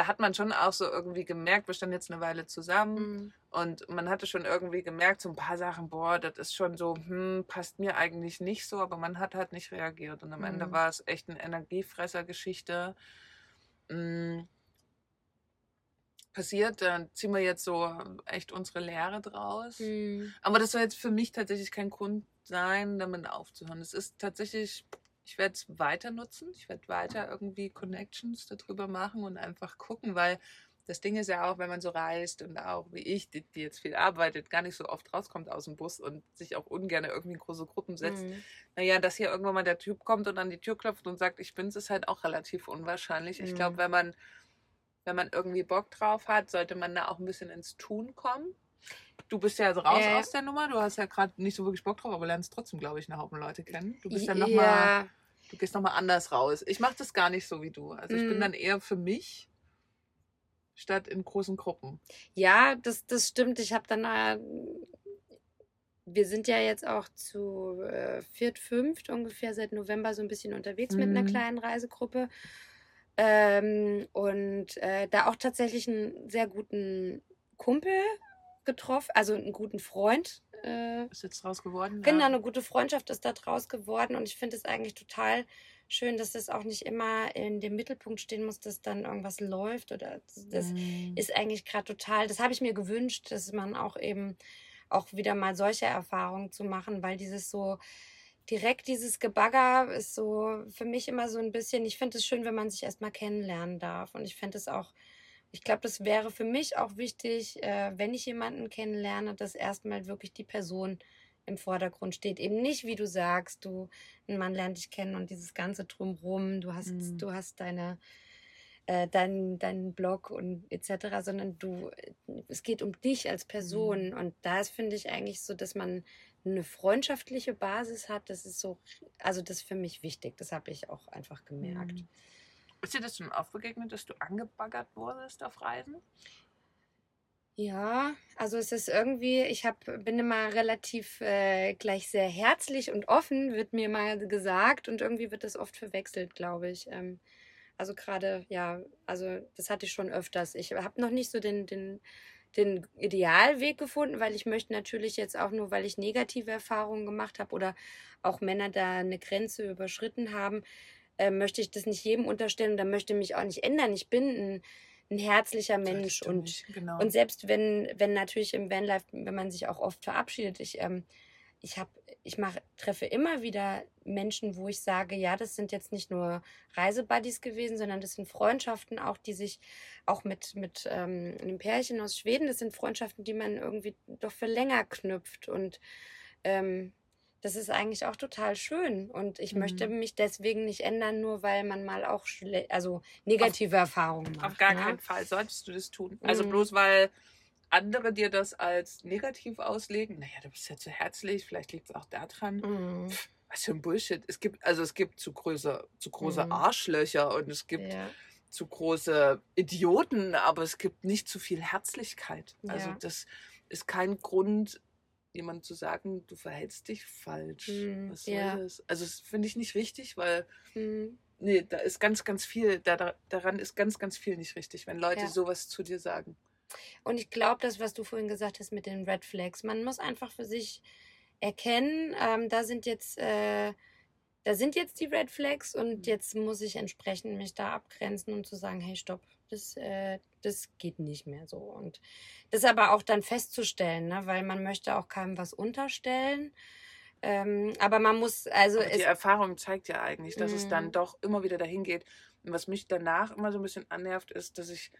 [SPEAKER 1] da hat man schon auch so irgendwie gemerkt, wir standen jetzt eine Weile zusammen
[SPEAKER 2] mm,
[SPEAKER 1] und man hatte schon irgendwie gemerkt, so ein paar Sachen, boah, das ist schon so, hm, passt mir eigentlich nicht so, aber man hat halt nicht reagiert. Und am Ende
[SPEAKER 2] Mhm.
[SPEAKER 1] war es echt eine Energiefresser-Geschichte. Mm, Passiert, dann ziehen wir jetzt so echt unsere Lehre draus.
[SPEAKER 2] mm,
[SPEAKER 1] Aber das soll jetzt für mich tatsächlich kein Grund sein, damit aufzuhören. Es ist tatsächlich, ich werde es weiter nutzen. Ich werde weiter irgendwie Connections darüber machen und einfach gucken, weil das Ding ist ja auch, wenn man so reist und auch wie ich, die, die jetzt viel arbeitet, gar nicht so oft rauskommt aus dem Bus und sich auch ungern irgendwie in große Gruppen setzt.
[SPEAKER 2] mm,
[SPEAKER 1] Naja, dass hier irgendwann mal der Typ kommt und an die Tür klopft und sagt, ich bin's, ist halt auch relativ unwahrscheinlich. Ich
[SPEAKER 2] Mhm.
[SPEAKER 1] glaube, wenn man, wenn man irgendwie Bock drauf hat, sollte man da auch ein bisschen ins Tun kommen. Du bist ja raus
[SPEAKER 2] Ja, ja.
[SPEAKER 1] aus der Nummer, du hast ja gerade nicht so wirklich Bock drauf, aber lernst trotzdem, glaube ich, einen Haufen Leute kennen. Du bist dann nochmal,
[SPEAKER 2] ja,
[SPEAKER 1] du gehst nochmal anders raus. Ich mache das gar nicht so wie du. Also ich bin
[SPEAKER 2] Mhm.
[SPEAKER 1] dann eher für mich statt in großen Gruppen.
[SPEAKER 2] Ja, das, das stimmt. Ich habe dann, äh, wir sind ja jetzt auch zu äh, viert, fünft ungefähr seit November so ein bisschen unterwegs mit einer
[SPEAKER 1] Mhm.
[SPEAKER 2] kleinen Reisegruppe. Ähm, und äh, da auch tatsächlich einen sehr guten Kumpel getroffen, also einen guten Freund. Äh,
[SPEAKER 1] Ist jetzt draus geworden?
[SPEAKER 2] Genau,
[SPEAKER 1] Ja.
[SPEAKER 2] eine gute Freundschaft ist da draus geworden und ich finde es eigentlich total schön, dass es auch nicht immer in dem Mittelpunkt stehen muss, dass dann irgendwas läuft oder das, das
[SPEAKER 1] Mhm.
[SPEAKER 2] ist eigentlich gerade total, das habe ich mir gewünscht, dass man auch eben auch wieder mal solche Erfahrungen zu machen, weil dieses so direkt dieses Gebagger ist so für mich immer so ein bisschen, ich finde es schön, wenn man sich erstmal kennenlernen darf und ich finde es auch ich glaube, das wäre für mich auch wichtig, äh, wenn ich jemanden kennenlerne, dass erstmal wirklich die Person im Vordergrund steht. Eben nicht, wie du sagst, du, ein Mann lernt dich kennen und dieses ganze Drumrum, du hast,
[SPEAKER 1] Mhm.
[SPEAKER 2] du hast deine, äh, deinen deinen Blog und etc., sondern du, es geht um dich als Person. Und da ist, finde ich, eigentlich so, dass man eine freundschaftliche Basis hat. Das ist so, also das ist für mich wichtig. Das habe ich auch einfach gemerkt.
[SPEAKER 1] Mhm. Ist dir das schon oft begegnet, dass du angebaggert wurdest auf Reisen?
[SPEAKER 2] Ja, also es ist irgendwie, ich hab, bin immer relativ äh, gleich sehr herzlich und offen, wird mir mal gesagt und irgendwie wird das oft verwechselt, glaube ich. Ähm, also gerade, ja, also das hatte ich schon öfters. Ich habe noch nicht so den, den, den Idealweg gefunden, weil ich möchte natürlich jetzt auch nur, weil ich negative Erfahrungen gemacht habe oder auch Männer da eine Grenze überschritten haben, äh, möchte ich das nicht jedem unterstellen und da möchte ich mich auch nicht ändern. Ich bin ein, ein herzlicher Mensch und
[SPEAKER 1] genau.
[SPEAKER 2] und selbst wenn, wenn natürlich im Vanlife, wenn man sich auch oft verabschiedet, ich, ähm, ich habe, ich mache, treffe immer wieder Menschen, wo ich sage, ja, das sind jetzt nicht nur Reisebuddies gewesen, sondern das sind Freundschaften auch, die sich auch mit, mit ähm, einem Pärchen aus Schweden, das sind Freundschaften, die man irgendwie doch für länger knüpft. Und ähm, das ist eigentlich auch total schön. Und ich
[SPEAKER 1] Mhm.
[SPEAKER 2] möchte mich deswegen nicht ändern, nur weil man mal auch also negative Erfahrungen macht.
[SPEAKER 1] Auf gar
[SPEAKER 2] ne?
[SPEAKER 1] keinen Fall solltest du das tun. Also
[SPEAKER 2] Mhm.
[SPEAKER 1] bloß weil andere dir das als negativ auslegen. Naja, du bist ja zu herzlich, vielleicht liegt es auch daran.
[SPEAKER 2] Mhm.
[SPEAKER 1] Was für ein Bullshit. Es gibt, also es gibt zu große, zu große
[SPEAKER 2] Mhm.
[SPEAKER 1] Arschlöcher und es gibt
[SPEAKER 2] Ja.
[SPEAKER 1] zu große Idioten, aber es gibt nicht zu viel Herzlichkeit. Also
[SPEAKER 2] Ja.
[SPEAKER 1] das ist kein Grund, jemandem zu sagen, du verhältst dich falsch.
[SPEAKER 2] Mhm,
[SPEAKER 1] Was soll
[SPEAKER 2] ja.
[SPEAKER 1] das? Also das finde ich nicht richtig, weil
[SPEAKER 2] Mhm.
[SPEAKER 1] nee, da ist ganz, ganz viel, da, da, daran ist ganz, ganz viel nicht richtig, wenn Leute
[SPEAKER 2] Ja.
[SPEAKER 1] sowas zu dir sagen.
[SPEAKER 2] Und ich glaube, das, was du vorhin gesagt hast mit den Red Flags, man muss einfach für sich erkennen, ähm, da sind jetzt, äh, da sind jetzt die Red Flags und
[SPEAKER 1] Mhm.
[SPEAKER 2] jetzt muss ich entsprechend mich da abgrenzen und zu sagen, hey, stopp, das, äh, das geht nicht mehr so. Und das aber auch dann festzustellen, ne? weil man möchte auch keinem was unterstellen. Ähm, aber man muss, also
[SPEAKER 1] die Erfahrung zeigt ja eigentlich, dass es dann
[SPEAKER 2] Mhm.
[SPEAKER 1] doch immer wieder dahin geht. Und was mich danach immer so ein bisschen annervt, ist, dass ich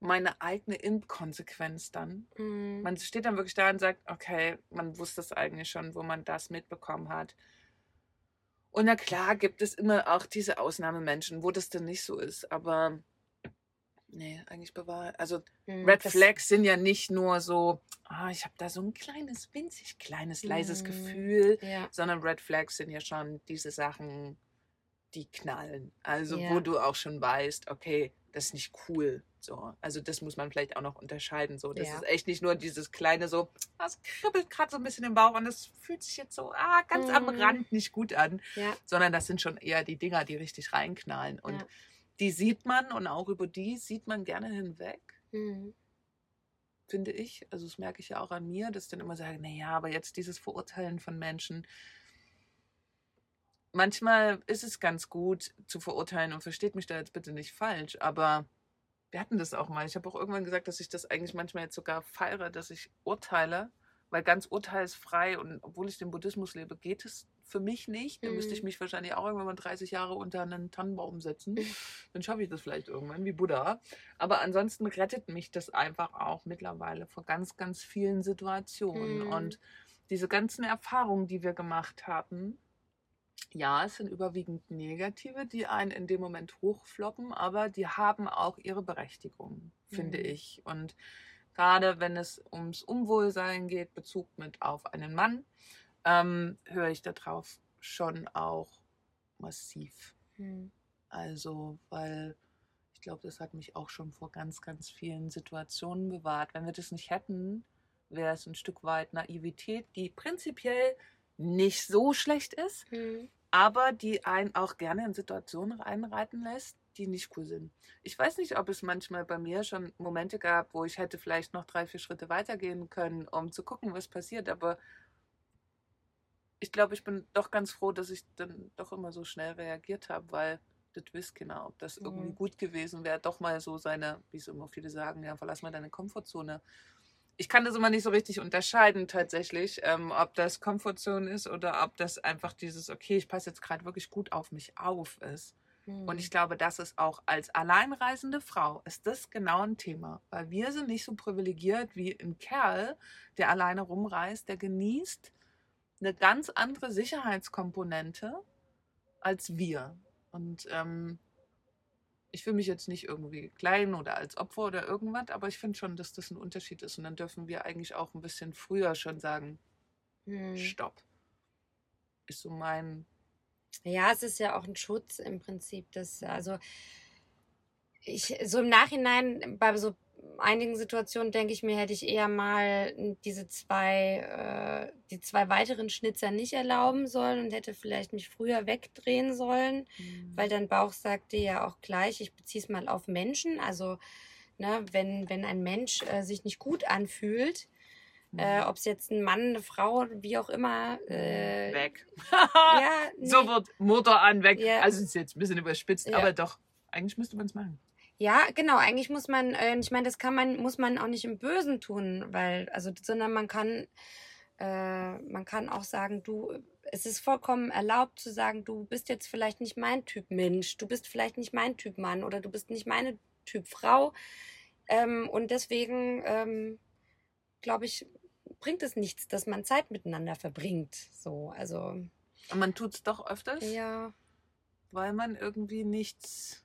[SPEAKER 1] meine eigene Inkonsequenz dann.
[SPEAKER 2] Mm,
[SPEAKER 1] Man steht dann wirklich da und sagt, okay, man wusste es eigentlich schon, wo man das mitbekommen hat. Und na klar gibt es immer auch diese Ausnahmemenschen, wo das dann nicht so ist. Aber nee, eigentlich bewahr. Also
[SPEAKER 2] mm,
[SPEAKER 1] Red Flags sind ja nicht nur so, ah, ich habe da so ein kleines, winzig kleines, leises
[SPEAKER 2] Mhm.
[SPEAKER 1] Gefühl,
[SPEAKER 2] Ja,
[SPEAKER 1] sondern Red Flags sind ja schon diese Sachen, die knallen. Also
[SPEAKER 2] Ja.
[SPEAKER 1] wo du auch schon weißt, okay, das ist nicht cool. So, also das muss man vielleicht auch noch unterscheiden. So, das
[SPEAKER 2] Ja.
[SPEAKER 1] ist echt nicht nur dieses kleine so, das kribbelt gerade so ein bisschen im Bauch und das fühlt sich jetzt so ah, ganz am
[SPEAKER 2] Mhm.
[SPEAKER 1] Rand nicht gut an, sondern das sind schon eher die Dinger, die richtig reinknallen. Und. Die sieht man und auch über die sieht man gerne hinweg
[SPEAKER 2] mm,
[SPEAKER 1] finde ich. Also das merke ich ja auch an mir, dass ich dann immer sage, naja, aber jetzt dieses Verurteilen von Menschen. Manchmal ist es ganz gut zu verurteilen und versteht mich da jetzt bitte nicht falsch, aber wir hatten das auch mal. Ich habe auch irgendwann gesagt, dass ich das eigentlich manchmal jetzt sogar feiere, dass ich urteile, weil ganz urteilsfrei und obwohl ich den Buddhismus lebe, geht es für mich nicht. Dann müsste ich
[SPEAKER 2] Mhm.
[SPEAKER 1] mich wahrscheinlich auch irgendwann mal 30 Jahre unter einen Tannenbaum setzen. Dann schaffe ich das vielleicht irgendwann wie Buddha. Aber ansonsten rettet mich das einfach auch mittlerweile vor ganz, ganz vielen Situationen.
[SPEAKER 2] Mhm.
[SPEAKER 1] Und diese ganzen Erfahrungen, die wir gemacht haben, ja, es sind überwiegend negative, die einen in dem Moment hochfloppen, aber die haben auch ihre Berechtigung, finde
[SPEAKER 2] Mhm.
[SPEAKER 1] ich. Und gerade wenn es ums Unwohlsein geht, Bezug mit auf einen Mann, ähm, höre ich darauf schon auch massiv.
[SPEAKER 2] mm,
[SPEAKER 1] Also, weil ich glaube, das hat mich auch schon vor ganz, ganz vielen Situationen bewahrt. Wenn wir das nicht hätten, wäre es ein Stück weit Naivität, die prinzipiell nicht so schlecht ist,
[SPEAKER 2] mm,
[SPEAKER 1] aber die einen auch gerne in Situationen reinreiten lässt, die nicht cool sind. Ich weiß nicht, ob es manchmal bei mir schon Momente gab, wo ich hätte vielleicht noch drei, vier Schritte weitergehen können, um zu gucken, was passiert, aber ich glaube, ich bin doch ganz froh, dass ich dann doch immer so schnell reagiert habe, weil das wisst genau, ob das irgendwie
[SPEAKER 2] Mhm.
[SPEAKER 1] gut gewesen wäre, doch mal so seine, wie es immer viele sagen, ja, verlass mal deine Komfortzone. Ich kann das immer nicht so richtig unterscheiden tatsächlich, ähm, ob das Komfortzone ist oder ob das einfach dieses, okay, ich passe jetzt gerade wirklich gut auf mich auf ist.
[SPEAKER 2] mm.
[SPEAKER 1] Und ich glaube, das ist auch als alleinreisende Frau, ist das genau ein Thema. Weil wir sind nicht so privilegiert wie ein Kerl, der alleine rumreist, der genießt eine ganz andere Sicherheitskomponente als wir. Und ähm, ich fühle mich jetzt nicht irgendwie klein oder als Opfer oder irgendwas, aber ich finde schon, dass das ein Unterschied ist. Und dann dürfen wir eigentlich auch ein bisschen früher schon sagen,
[SPEAKER 2] mm.
[SPEAKER 1] stopp. Ist so mein
[SPEAKER 2] Ja, es ist ja auch ein Schutz im Prinzip. Das, also ich, so im Nachhinein, bei so einigen Situationen denke ich mir, hätte ich eher mal diese zwei, äh, die zwei weiteren Schnitzer nicht erlauben sollen und hätte vielleicht mich früher wegdrehen sollen, weil dein Bauch sagte ja auch gleich, ich beziehe es mal auf Menschen. Also, ne, wenn, wenn ein Mensch äh, sich nicht gut anfühlt, äh, ob es jetzt ein Mann, eine Frau, wie auch immer, äh,
[SPEAKER 1] weg.
[SPEAKER 2] ja, nee.
[SPEAKER 1] So wird Mutter an weg.
[SPEAKER 2] Ja.
[SPEAKER 1] Also ist jetzt ein bisschen überspitzt,
[SPEAKER 2] Ja.
[SPEAKER 1] aber doch, eigentlich müsste man es machen.
[SPEAKER 2] Ja, genau. Eigentlich muss man, äh, ich meine, das kann man, muss man auch nicht im Bösen tun, weil, also, sondern man kann, äh, man kann auch sagen, du, es ist vollkommen erlaubt zu sagen, du bist jetzt vielleicht nicht mein Typ Mensch, du bist vielleicht nicht mein Typ Mann oder du bist nicht meine Typ Frau. Ähm, und deswegen, ähm, glaube ich, bringt es nichts, dass man Zeit miteinander verbringt. So, also,
[SPEAKER 1] Und man tut es doch öfters,
[SPEAKER 2] ja.
[SPEAKER 1] weil man irgendwie nichts,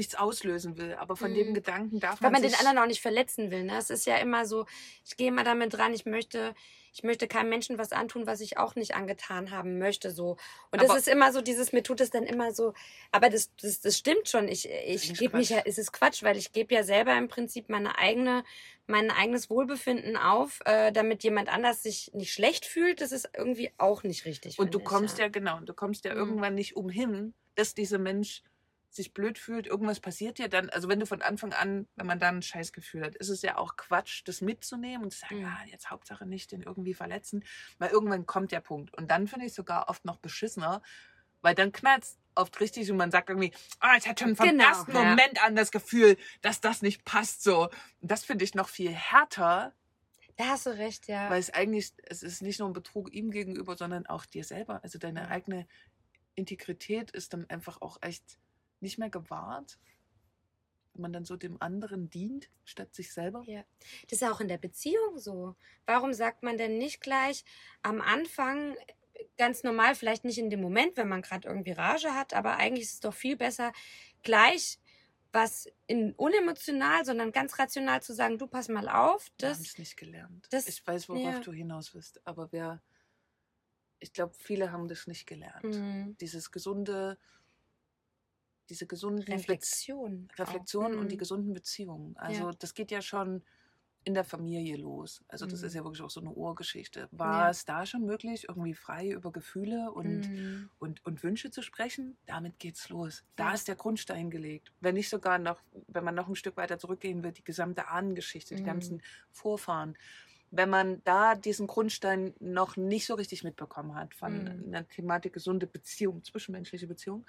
[SPEAKER 1] nichts auslösen will. Aber von
[SPEAKER 2] Mhm.
[SPEAKER 1] dem Gedanken darf
[SPEAKER 2] Weil
[SPEAKER 1] man
[SPEAKER 2] man den anderen auch nicht verletzen will. Ne? Es ist ja immer so, ich gehe immer damit dran, ich möchte, ich möchte keinem Menschen was antun, was ich auch nicht angetan haben möchte. So. Und das
[SPEAKER 1] Aber-
[SPEAKER 2] ist immer so, dieses, mir tut es dann immer so, aber das, das, das stimmt schon. Ich, ich gebe mich ja, es ist Quatsch, weil ich gebe ja selber im Prinzip meine eigene, mein eigenes Wohlbefinden auf, äh, damit jemand anders sich nicht schlecht fühlt. Das ist irgendwie auch nicht richtig.
[SPEAKER 1] Und du
[SPEAKER 2] ich,
[SPEAKER 1] kommst ja, genau, du kommst ja
[SPEAKER 2] Mhm.
[SPEAKER 1] irgendwann nicht umhin, dass dieser Mensch sich blöd fühlt, irgendwas passiert dir, dann, also wenn du von Anfang an, wenn man dann ein Scheißgefühl hat, ist es ja auch Quatsch, das mitzunehmen und zu sagen,
[SPEAKER 2] Mhm.
[SPEAKER 1] ja, jetzt Hauptsache nicht den irgendwie verletzen, weil irgendwann kommt der Punkt. Und dann finde ich es sogar oft noch beschissener, weil dann knallt oft richtig und man sagt irgendwie, ah, ich hatte schon vom
[SPEAKER 2] Genau,
[SPEAKER 1] ersten
[SPEAKER 2] ja.
[SPEAKER 1] Moment an das Gefühl, dass das nicht passt so. Und das finde ich noch viel härter,
[SPEAKER 2] Da hast du recht, ja.
[SPEAKER 1] weil es eigentlich, es ist nicht nur ein Betrug ihm gegenüber, sondern auch dir selber. Also deine
[SPEAKER 2] Ja.
[SPEAKER 1] eigene Integrität ist dann einfach auch echt nicht mehr gewahrt. Wenn man dann so dem anderen dient, statt sich selber.
[SPEAKER 2] Ja. Das ist auch in der Beziehung so. Warum sagt man denn nicht gleich am Anfang ganz normal, vielleicht nicht in dem Moment, wenn man gerade irgendwie Rage hat, aber eigentlich ist es doch viel besser, gleich was in unemotional, sondern ganz rational zu sagen, du pass mal auf,
[SPEAKER 1] Wir haben
[SPEAKER 2] das
[SPEAKER 1] es nicht gelernt.
[SPEAKER 2] das-
[SPEAKER 1] ich weiß, worauf
[SPEAKER 2] ja.
[SPEAKER 1] du hinaus willst, aber wer, ich glaube, viele haben das nicht gelernt.
[SPEAKER 2] Mhm.
[SPEAKER 1] Dieses gesunde, diese gesunden Be-
[SPEAKER 2] Reflexion. auch.
[SPEAKER 1] Und die
[SPEAKER 2] Mhm.
[SPEAKER 1] gesunden Beziehungen. Also das geht ja schon in der Familie los. Also das ist
[SPEAKER 2] Mhm.
[SPEAKER 1] ja wirklich auch so eine Urgeschichte. War
[SPEAKER 2] Ja.
[SPEAKER 1] es da schon möglich, irgendwie frei über Gefühle und,
[SPEAKER 2] Mhm.
[SPEAKER 1] und, und Wünsche zu sprechen? Damit geht's los. Da
[SPEAKER 2] Ja.
[SPEAKER 1] ist der Grundstein gelegt. Wenn nicht sogar noch, wenn man noch ein Stück weiter zurückgehen will, die gesamte Ahnengeschichte, die
[SPEAKER 2] Mhm.
[SPEAKER 1] ganzen Vorfahren. Wenn man da diesen Grundstein noch nicht so richtig mitbekommen hat von
[SPEAKER 2] Mhm.
[SPEAKER 1] einer Thematik gesunde Beziehung, zwischenmenschliche Beziehung,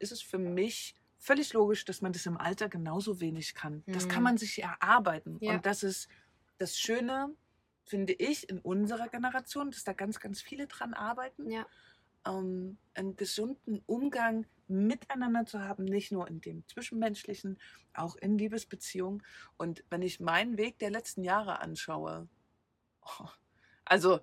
[SPEAKER 1] ist es für mich völlig logisch, dass man das im Alter genauso wenig kann. Das kann
[SPEAKER 2] Mhm.
[SPEAKER 1] man sich erarbeiten.
[SPEAKER 2] Ja.
[SPEAKER 1] Und das ist das Schöne, finde ich, in unserer Generation, dass da ganz, ganz viele dran arbeiten,
[SPEAKER 2] Ja.
[SPEAKER 1] ähm, einen gesunden Umgang miteinander zu haben, nicht nur in dem Zwischenmenschlichen, auch in Liebesbeziehungen. Und wenn ich meinen Weg der letzten Jahre anschaue, oh, also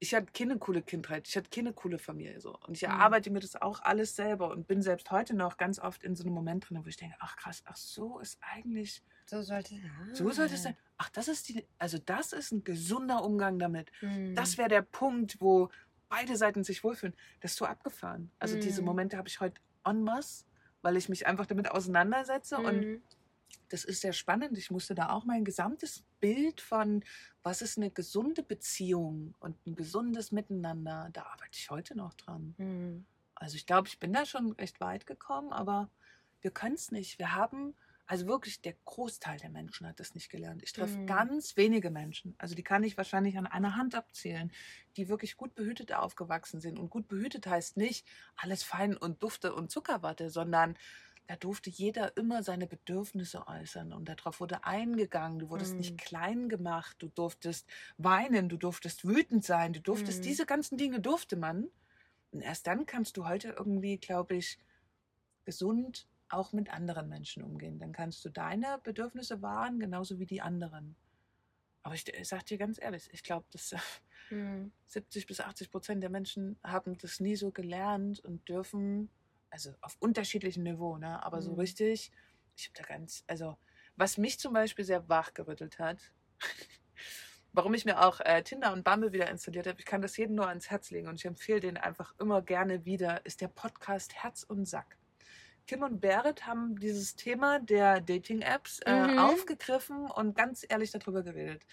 [SPEAKER 1] ich hatte keine coole Kindheit, ich hatte keine coole Familie so. Und ich
[SPEAKER 2] Mhm.
[SPEAKER 1] erarbeite mir das auch alles selber und bin selbst heute noch ganz oft in so einem Moment drin, wo ich denke, ach krass, ach so ist eigentlich,
[SPEAKER 2] So sollte
[SPEAKER 1] so sollte es sein. Ach, das ist die, also das ist ein gesunder Umgang damit.
[SPEAKER 2] Mhm.
[SPEAKER 1] Das wäre der Punkt, wo beide Seiten sich wohlfühlen. Das ist so abgefahren. Also diese
[SPEAKER 2] Mhm.
[SPEAKER 1] Momente habe ich heute en masse, weil ich mich einfach damit auseinandersetze und
[SPEAKER 2] Mhm.
[SPEAKER 1] das ist sehr spannend. Ich musste da auch mein gesamtes Bild von, was ist eine gesunde Beziehung und ein gesundes Miteinander, da arbeite ich heute noch dran.
[SPEAKER 2] Mhm.
[SPEAKER 1] Also ich glaube, ich bin da schon recht weit gekommen, aber wir können es nicht. Wir haben, also wirklich der Großteil der Menschen hat das nicht gelernt. Ich treffe
[SPEAKER 2] Mhm.
[SPEAKER 1] ganz wenige Menschen, also die kann ich wahrscheinlich an einer Hand abzählen, die wirklich gut behütet aufgewachsen sind. Und gut behütet heißt nicht alles fein und dufte und Zuckerwatte, sondern da durfte jeder immer seine Bedürfnisse äußern und darauf wurde eingegangen. Du wurdest
[SPEAKER 2] Mhm.
[SPEAKER 1] nicht klein gemacht, du durftest weinen, du durftest wütend sein, du durftest,
[SPEAKER 2] Mhm.
[SPEAKER 1] diese ganzen Dinge durfte man. Und erst dann kannst du heute irgendwie, glaube ich, gesund auch mit anderen Menschen umgehen. Dann kannst du deine Bedürfnisse wahren, genauso wie die anderen. Aber ich, ich sage dir ganz ehrlich, ich glaube, dass
[SPEAKER 2] Mhm.
[SPEAKER 1] 70 bis 80 Prozent der Menschen haben das nie so gelernt und dürfen, also auf unterschiedlichem Niveau, ne? aber so
[SPEAKER 2] Mhm.
[SPEAKER 1] richtig, ich habe da ganz, also was mich zum Beispiel sehr wachgerüttelt hat, warum ich mir auch äh, Tinder und Bumble wieder installiert habe, ich kann das jedem nur ans Herz legen und ich empfehle den einfach immer gerne wieder, ist der Podcast Herz und Sack. Kim und Berit haben dieses Thema der Dating-Apps äh,
[SPEAKER 2] Mhm.
[SPEAKER 1] aufgegriffen und ganz ehrlich darüber geredet.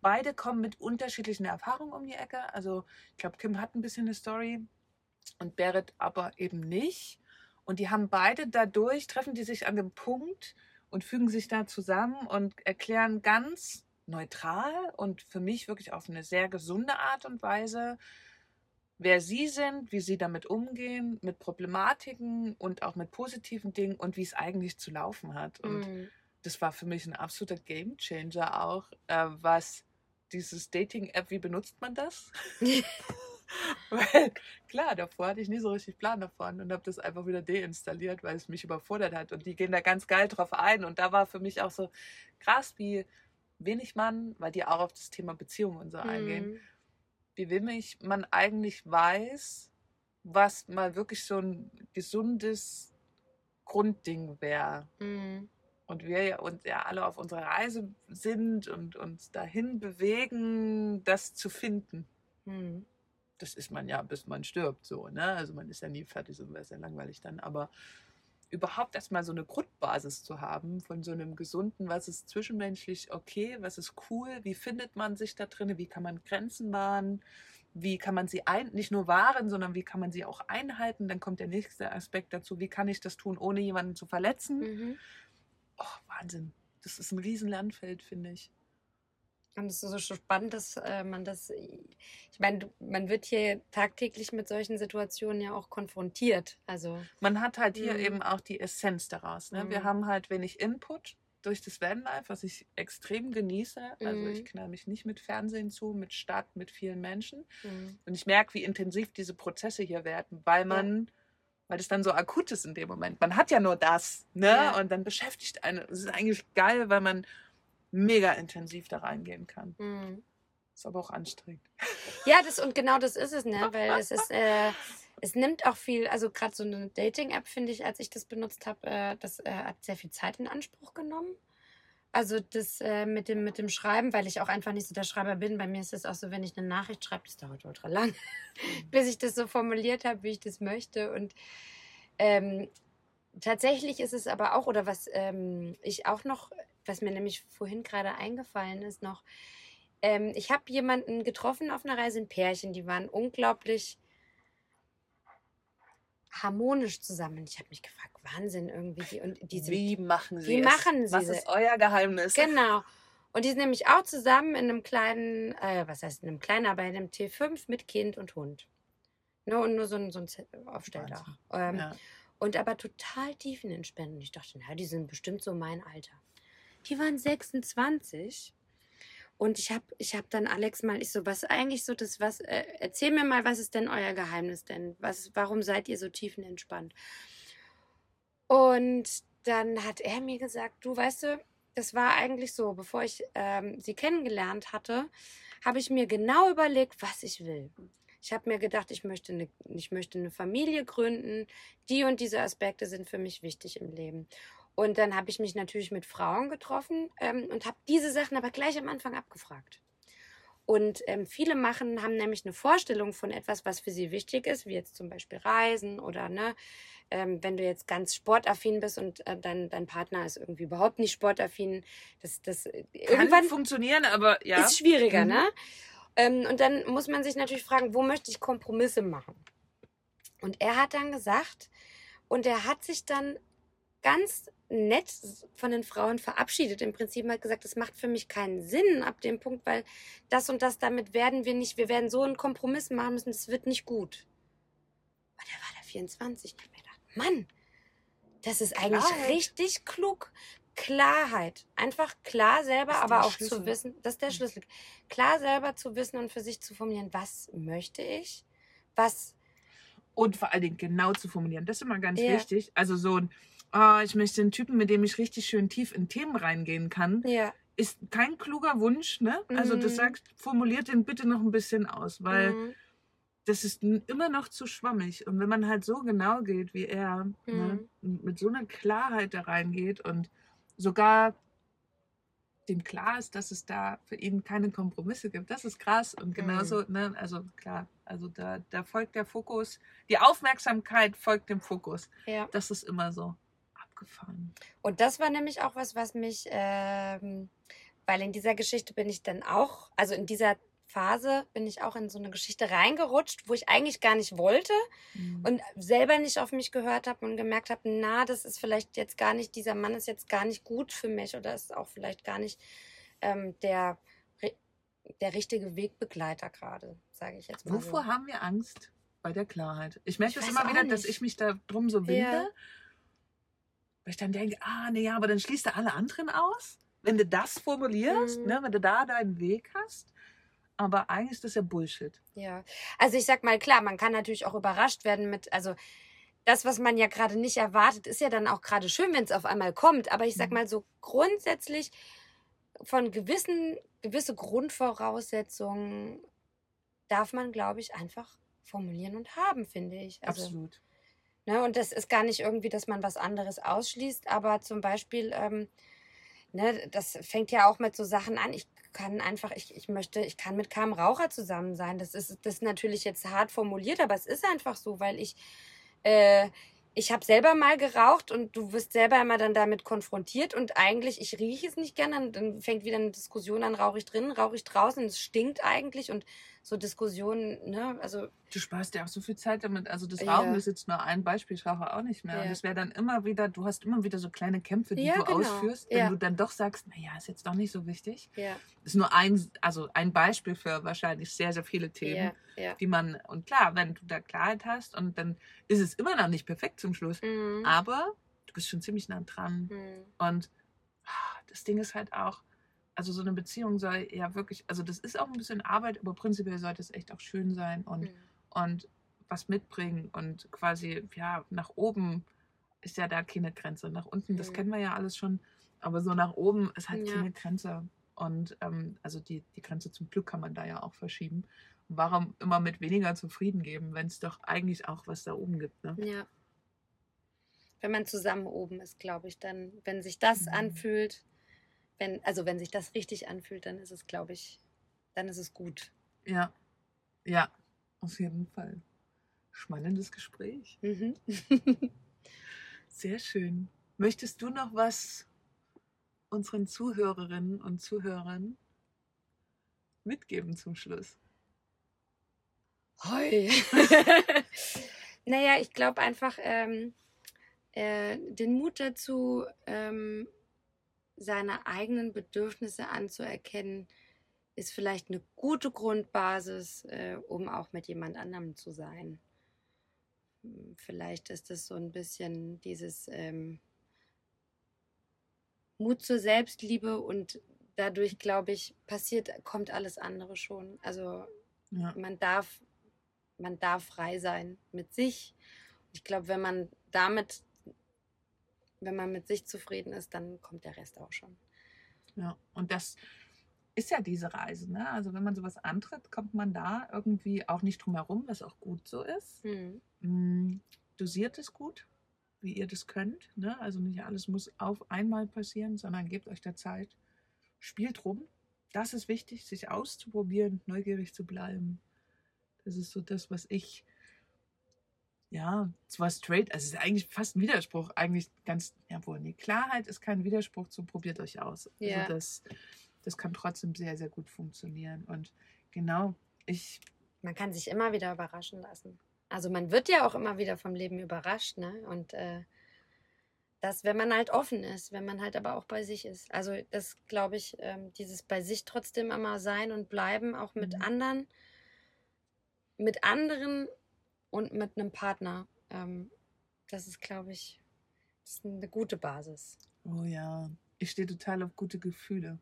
[SPEAKER 1] Beide kommen mit unterschiedlichen Erfahrungen um die Ecke. Also ich glaube, Kim hat ein bisschen eine Story und Berit aber eben nicht. Und die haben beide dadurch, treffen die sich an dem Punkt und fügen sich da zusammen und erklären ganz neutral und für mich wirklich auf eine sehr gesunde Art und Weise, wer sie sind, wie sie damit umgehen, mit Problematiken und auch mit positiven Dingen und wie es eigentlich zu laufen hat. Und
[SPEAKER 2] Mhm.
[SPEAKER 1] das war für mich ein absoluter Gamechanger auch, äh, was dieses Dating-App, wie benutzt man das? weil klar, davor hatte ich nie so richtig Plan davon und habe das einfach wieder deinstalliert, weil es mich überfordert hat. Und die gehen da ganz geil drauf ein. Und da war für mich auch so krass, wie wenig man, weil die auch auf das Thema Beziehung und so eingehen,
[SPEAKER 2] Mhm.
[SPEAKER 1] wie wenig man eigentlich weiß, was mal wirklich so ein gesundes Grundding wäre.
[SPEAKER 2] Mhm.
[SPEAKER 1] Und wir ja uns ja alle auf unserer Reise sind und uns dahin bewegen, das zu finden.
[SPEAKER 2] Mhm.
[SPEAKER 1] Das ist man ja, bis man stirbt, so, ne? Also man ist ja nie fertig, so wäre es ja langweilig dann. Aber überhaupt erstmal so eine Grundbasis zu haben von so einem gesunden, was ist zwischenmenschlich okay, was ist cool, wie findet man sich da drin, wie kann man Grenzen wahren, wie kann man sie ein, nicht nur wahren, sondern wie kann man sie auch einhalten. Dann kommt der nächste Aspekt dazu, wie kann ich das tun, ohne jemanden zu verletzen.
[SPEAKER 2] Mhm.
[SPEAKER 1] Oh, Wahnsinn. Das ist ein riesen Lernfeld, finde ich.
[SPEAKER 2] Und es ist so spannend, dass äh, man das, ich meine, man wird hier tagtäglich mit solchen Situationen ja auch konfrontiert. Also
[SPEAKER 1] Man hat halt hier
[SPEAKER 2] Mhm.
[SPEAKER 1] eben auch die Essenz daraus. Ne? Wir
[SPEAKER 2] Mhm.
[SPEAKER 1] haben halt wenig Input durch das Vanlife, was ich extrem genieße. Also
[SPEAKER 2] Mhm.
[SPEAKER 1] ich knall mich nicht mit Fernsehen zu, mit Stadt, mit vielen Menschen.
[SPEAKER 2] mhm.
[SPEAKER 1] Und ich merke, wie intensiv diese Prozesse hier werden, weil man, weil es dann so akut ist in dem Moment. Man hat ja nur das, ne?
[SPEAKER 2] Ja.
[SPEAKER 1] Und dann beschäftigt einen. Es ist eigentlich geil, weil man mega intensiv da reingehen kann.
[SPEAKER 2] Mhm.
[SPEAKER 1] Ist aber auch anstrengend.
[SPEAKER 2] Ja, das und genau das ist es, ne? Weil es ist, äh, es nimmt auch viel, also gerade so eine Dating-App, finde ich, als ich das benutzt habe, äh, das äh, hat sehr viel Zeit in Anspruch genommen. Also das äh, mit, dem, mit dem Schreiben, weil ich auch einfach nicht so der Schreiber bin. Bei mir ist es auch so, wenn ich eine Nachricht schreibe, das dauert ultra lang, bis ich das so formuliert habe, wie ich das möchte. Und ähm, tatsächlich ist es aber auch, oder was ähm, ich auch noch, was mir nämlich vorhin gerade eingefallen ist, noch, ähm, ich habe jemanden getroffen auf einer Reise, ein Pärchen, die waren unglaublich harmonisch zusammen. Ich habe mich gefragt, Wahnsinn irgendwie. Die, und die sind,
[SPEAKER 1] wie machen Sie
[SPEAKER 2] wie
[SPEAKER 1] es?
[SPEAKER 2] machen Sie
[SPEAKER 1] Was ist euer Geheimnis?
[SPEAKER 2] Genau. Und die sind nämlich auch zusammen in einem kleinen, äh, was heißt in einem kleinen, aber in einem T5 mit Kind und Hund. Ne, und nur so ein, so ein Aufstelldach. Ähm,
[SPEAKER 1] Ja.
[SPEAKER 2] Und aber total tiefenentspannt. Und ich dachte, na, die sind bestimmt so mein Alter. Die waren 26. Und ich habe ich hab dann Alex mal, ich so, was eigentlich so das, was, äh, erzähl mir mal, was ist denn euer Geheimnis denn? Was, warum seid ihr so tiefenentspannt? Und dann hat er mir gesagt, du weißt du, das war eigentlich so, bevor ich ähm, sie kennengelernt hatte, habe ich mir genau überlegt, was ich will. Ich habe mir gedacht, ich möchte, eine, ich möchte eine Familie gründen. Die und diese Aspekte sind für mich wichtig im Leben. Und dann habe ich mich natürlich mit Frauen getroffen ähm, und habe diese Sachen aber gleich am Anfang abgefragt. Und ähm, viele machen, haben nämlich eine Vorstellung von etwas, was für sie wichtig ist, wie jetzt zum Beispiel Reisen oder ne, ähm, wenn du jetzt ganz sportaffin bist und äh, dein, dein Partner ist irgendwie überhaupt nicht sportaffin, das, das äh,
[SPEAKER 1] Kann
[SPEAKER 2] irgendwann
[SPEAKER 1] funktionieren, aber ja.
[SPEAKER 2] ist schwieriger,
[SPEAKER 1] Mhm.
[SPEAKER 2] ne? Ähm, und dann muss man sich natürlich fragen, wo möchte ich Kompromisse machen? Und er hat dann gesagt, und er hat sich dann ganz nett von den Frauen verabschiedet. Im Prinzip hat gesagt, das macht für mich keinen Sinn ab dem Punkt, weil das und das damit werden wir nicht, wir werden so einen Kompromiss machen müssen, das wird nicht gut. Und er war da 24 und ich hab mir gedacht, Mann, das ist eigentlich
[SPEAKER 1] Klarheit.
[SPEAKER 2] richtig klug. Klarheit. Einfach klar selber, aber
[SPEAKER 1] der
[SPEAKER 2] auch
[SPEAKER 1] Schlüssel.
[SPEAKER 2] zu wissen, das ist der Schlüssel. Klar selber zu wissen und für sich zu formulieren, was möchte ich? Was,
[SPEAKER 1] Und vor allen Dingen genau zu formulieren. Das ist immer ganz
[SPEAKER 2] Ja.
[SPEAKER 1] wichtig. Also so ein, ah, ich möchte einen Typen, mit dem ich richtig schön tief in Themen reingehen kann,
[SPEAKER 2] ja.
[SPEAKER 1] ist kein kluger Wunsch. Ne? Also
[SPEAKER 2] Mhm.
[SPEAKER 1] das sagst, formuliert den bitte noch ein bisschen aus, weil
[SPEAKER 2] Mhm.
[SPEAKER 1] das ist immer noch zu schwammig. Und wenn man halt so genau geht wie er, ne,
[SPEAKER 2] Mhm.
[SPEAKER 1] und mit so einer Klarheit da reingeht und sogar dem klar ist, dass es da für ihn keine Kompromisse gibt. Das ist krass. Und genauso, ne, also klar, also da, da folgt der Fokus, die Aufmerksamkeit folgt dem Fokus.
[SPEAKER 2] ja.
[SPEAKER 1] Das ist immer so abgefahren.
[SPEAKER 2] Und das war nämlich auch was, was mich, ähm, weil in dieser Geschichte bin ich dann auch, also in dieser Phase bin ich auch in so eine Geschichte reingerutscht, wo ich eigentlich gar nicht wollte und selber nicht auf mich gehört habe und gemerkt habe, na, das ist vielleicht jetzt gar nicht, dieser Mann ist jetzt gar nicht gut für mich oder ist auch vielleicht gar nicht ähm, der, der richtige Wegbegleiter gerade, sage ich jetzt mal.
[SPEAKER 1] Wovor
[SPEAKER 2] so.
[SPEAKER 1] haben wir Angst? Bei der Klarheit. Ich merke
[SPEAKER 2] Ich
[SPEAKER 1] das immer wieder, dass
[SPEAKER 2] nicht.
[SPEAKER 1] ich mich da drum so winde.
[SPEAKER 2] Ja.
[SPEAKER 1] Weil ich dann denke, ah, nee, ja, aber dann schließt du alle anderen aus, wenn du das formulierst,
[SPEAKER 2] Mhm.
[SPEAKER 1] ne, wenn du da deinen Weg hast. Aber eigentlich ist das ja Bullshit.
[SPEAKER 2] Ja, also ich sag mal, klar, man kann natürlich auch überrascht werden mit, also das, was man ja gerade nicht erwartet, ist ja dann auch gerade schön, wenn es auf einmal kommt. Aber ich sag
[SPEAKER 1] Mhm.
[SPEAKER 2] mal so grundsätzlich von gewissen, gewisse Grundvoraussetzungen darf man, glaube ich, einfach formulieren und haben, finde ich. Also,
[SPEAKER 1] Absolut.
[SPEAKER 2] Ne, und das ist gar nicht irgendwie, dass man was anderes ausschließt, aber zum Beispiel, ähm, ne, das fängt ja auch mit so Sachen an. Ich kann einfach, ich, ich möchte, ich kann mit keinem Raucher zusammen sein. Das ist, das ist natürlich jetzt hart formuliert, aber es ist einfach so, weil ich, äh, ich habe selber mal geraucht und du wirst selber immer dann damit konfrontiert und eigentlich, ich rieche es nicht gerne, dann- dann fängt wieder eine Diskussion an, rauche ich drin, rauche ich draußen, es stinkt eigentlich und so Diskussionen, ne? Also
[SPEAKER 1] Du sparst ja auch so viel Zeit damit. Also das
[SPEAKER 2] Ja.
[SPEAKER 1] Rauchen ist jetzt nur ein Beispiel, ich rauche auch nicht mehr. Und
[SPEAKER 2] Ja.
[SPEAKER 1] es wäre dann immer wieder, du hast immer wieder so kleine Kämpfe, die
[SPEAKER 2] Ja,
[SPEAKER 1] du
[SPEAKER 2] genau.
[SPEAKER 1] ausführst, wenn du dann doch sagst, naja, ist jetzt doch nicht so wichtig.
[SPEAKER 2] ja,
[SPEAKER 1] ist nur ein, also ein Beispiel für wahrscheinlich sehr, sehr viele Themen, die man, und klar, wenn du da Klarheit hast und dann ist es immer noch nicht perfekt zum Schluss,
[SPEAKER 2] Mhm.
[SPEAKER 1] aber du bist schon ziemlich nah dran.
[SPEAKER 2] Mhm.
[SPEAKER 1] Und ah, das Ding ist halt auch, also so eine Beziehung soll ja wirklich, also das ist auch ein bisschen Arbeit, aber prinzipiell sollte es echt auch schön sein und,
[SPEAKER 2] Mhm.
[SPEAKER 1] und was mitbringen und quasi, ja, nach oben ist ja da keine Grenze. Nach unten, das
[SPEAKER 2] Mhm.
[SPEAKER 1] kennen wir ja alles schon, aber so nach oben ist halt
[SPEAKER 2] Ja.
[SPEAKER 1] keine Grenze. Und ähm, also die, die Grenze zum Glück kann man da ja auch verschieben. Warum immer mit weniger zufrieden geben, wenn es doch eigentlich auch was da oben gibt, ne?
[SPEAKER 2] Ja. Wenn man zusammen oben ist, glaube ich, dann, wenn sich das
[SPEAKER 1] Mhm.
[SPEAKER 2] anfühlt, wenn, also wenn sich das richtig anfühlt, dann ist es, glaube ich, dann ist es gut.
[SPEAKER 1] Ja. Ja, auf jeden Fall. Spannendes Gespräch.
[SPEAKER 2] Mhm.
[SPEAKER 1] Sehr schön. Möchtest du noch was unseren Zuhörerinnen und Zuhörern mitgeben zum Schluss?
[SPEAKER 2] Hoi. naja, ich glaube einfach, ähm, äh, den Mut dazu, ähm, seine eigenen Bedürfnisse anzuerkennen, ist vielleicht eine gute Grundbasis, äh, um auch mit jemand anderem zu sein. Hm, Vielleicht ist es so ein bisschen dieses ähm, Mut zur Selbstliebe und dadurch, glaube ich, passiert, kommt alles andere schon. Also
[SPEAKER 1] Ja.
[SPEAKER 2] man darf, man darf frei sein mit sich. Ich glaube, wenn man damit, wenn man mit sich zufrieden ist, dann kommt der Rest auch schon.
[SPEAKER 1] Ja, und das ist ja diese Reise. Ne? Also wenn man sowas antritt, kommt man da irgendwie auch nicht drum herum, was auch gut so ist.
[SPEAKER 2] Hm.
[SPEAKER 1] Mm, Dosiert es gut, wie ihr das könnt. Ne? Also nicht alles muss auf einmal passieren, sondern gebt euch da Zeit. Spielt rum. Das ist wichtig, sich auszuprobieren, neugierig zu bleiben. Das ist so das, was ich, ja, zwar straight, also es ist eigentlich fast ein Widerspruch, eigentlich ganz, ja wohl, nee, Klarheit ist kein Widerspruch zu probiert euch aus.
[SPEAKER 2] Ja.
[SPEAKER 1] Also das, das kann trotzdem sehr, sehr gut funktionieren. Und genau, ich,
[SPEAKER 2] Man kann sich immer wieder überraschen lassen. Also man wird ja auch immer wieder vom Leben überrascht, ne? Und äh, das, wenn man halt offen ist, wenn man halt aber auch bei sich ist. Also das glaube ich, ähm, dieses bei sich trotzdem immer sein und bleiben, auch mit
[SPEAKER 1] Mhm.
[SPEAKER 2] anderen, mit anderen und mit einem Partner. Ähm, das ist, glaube ich, ist eine gute Basis.
[SPEAKER 1] Oh ja, ich stehe total auf gute Gefühle.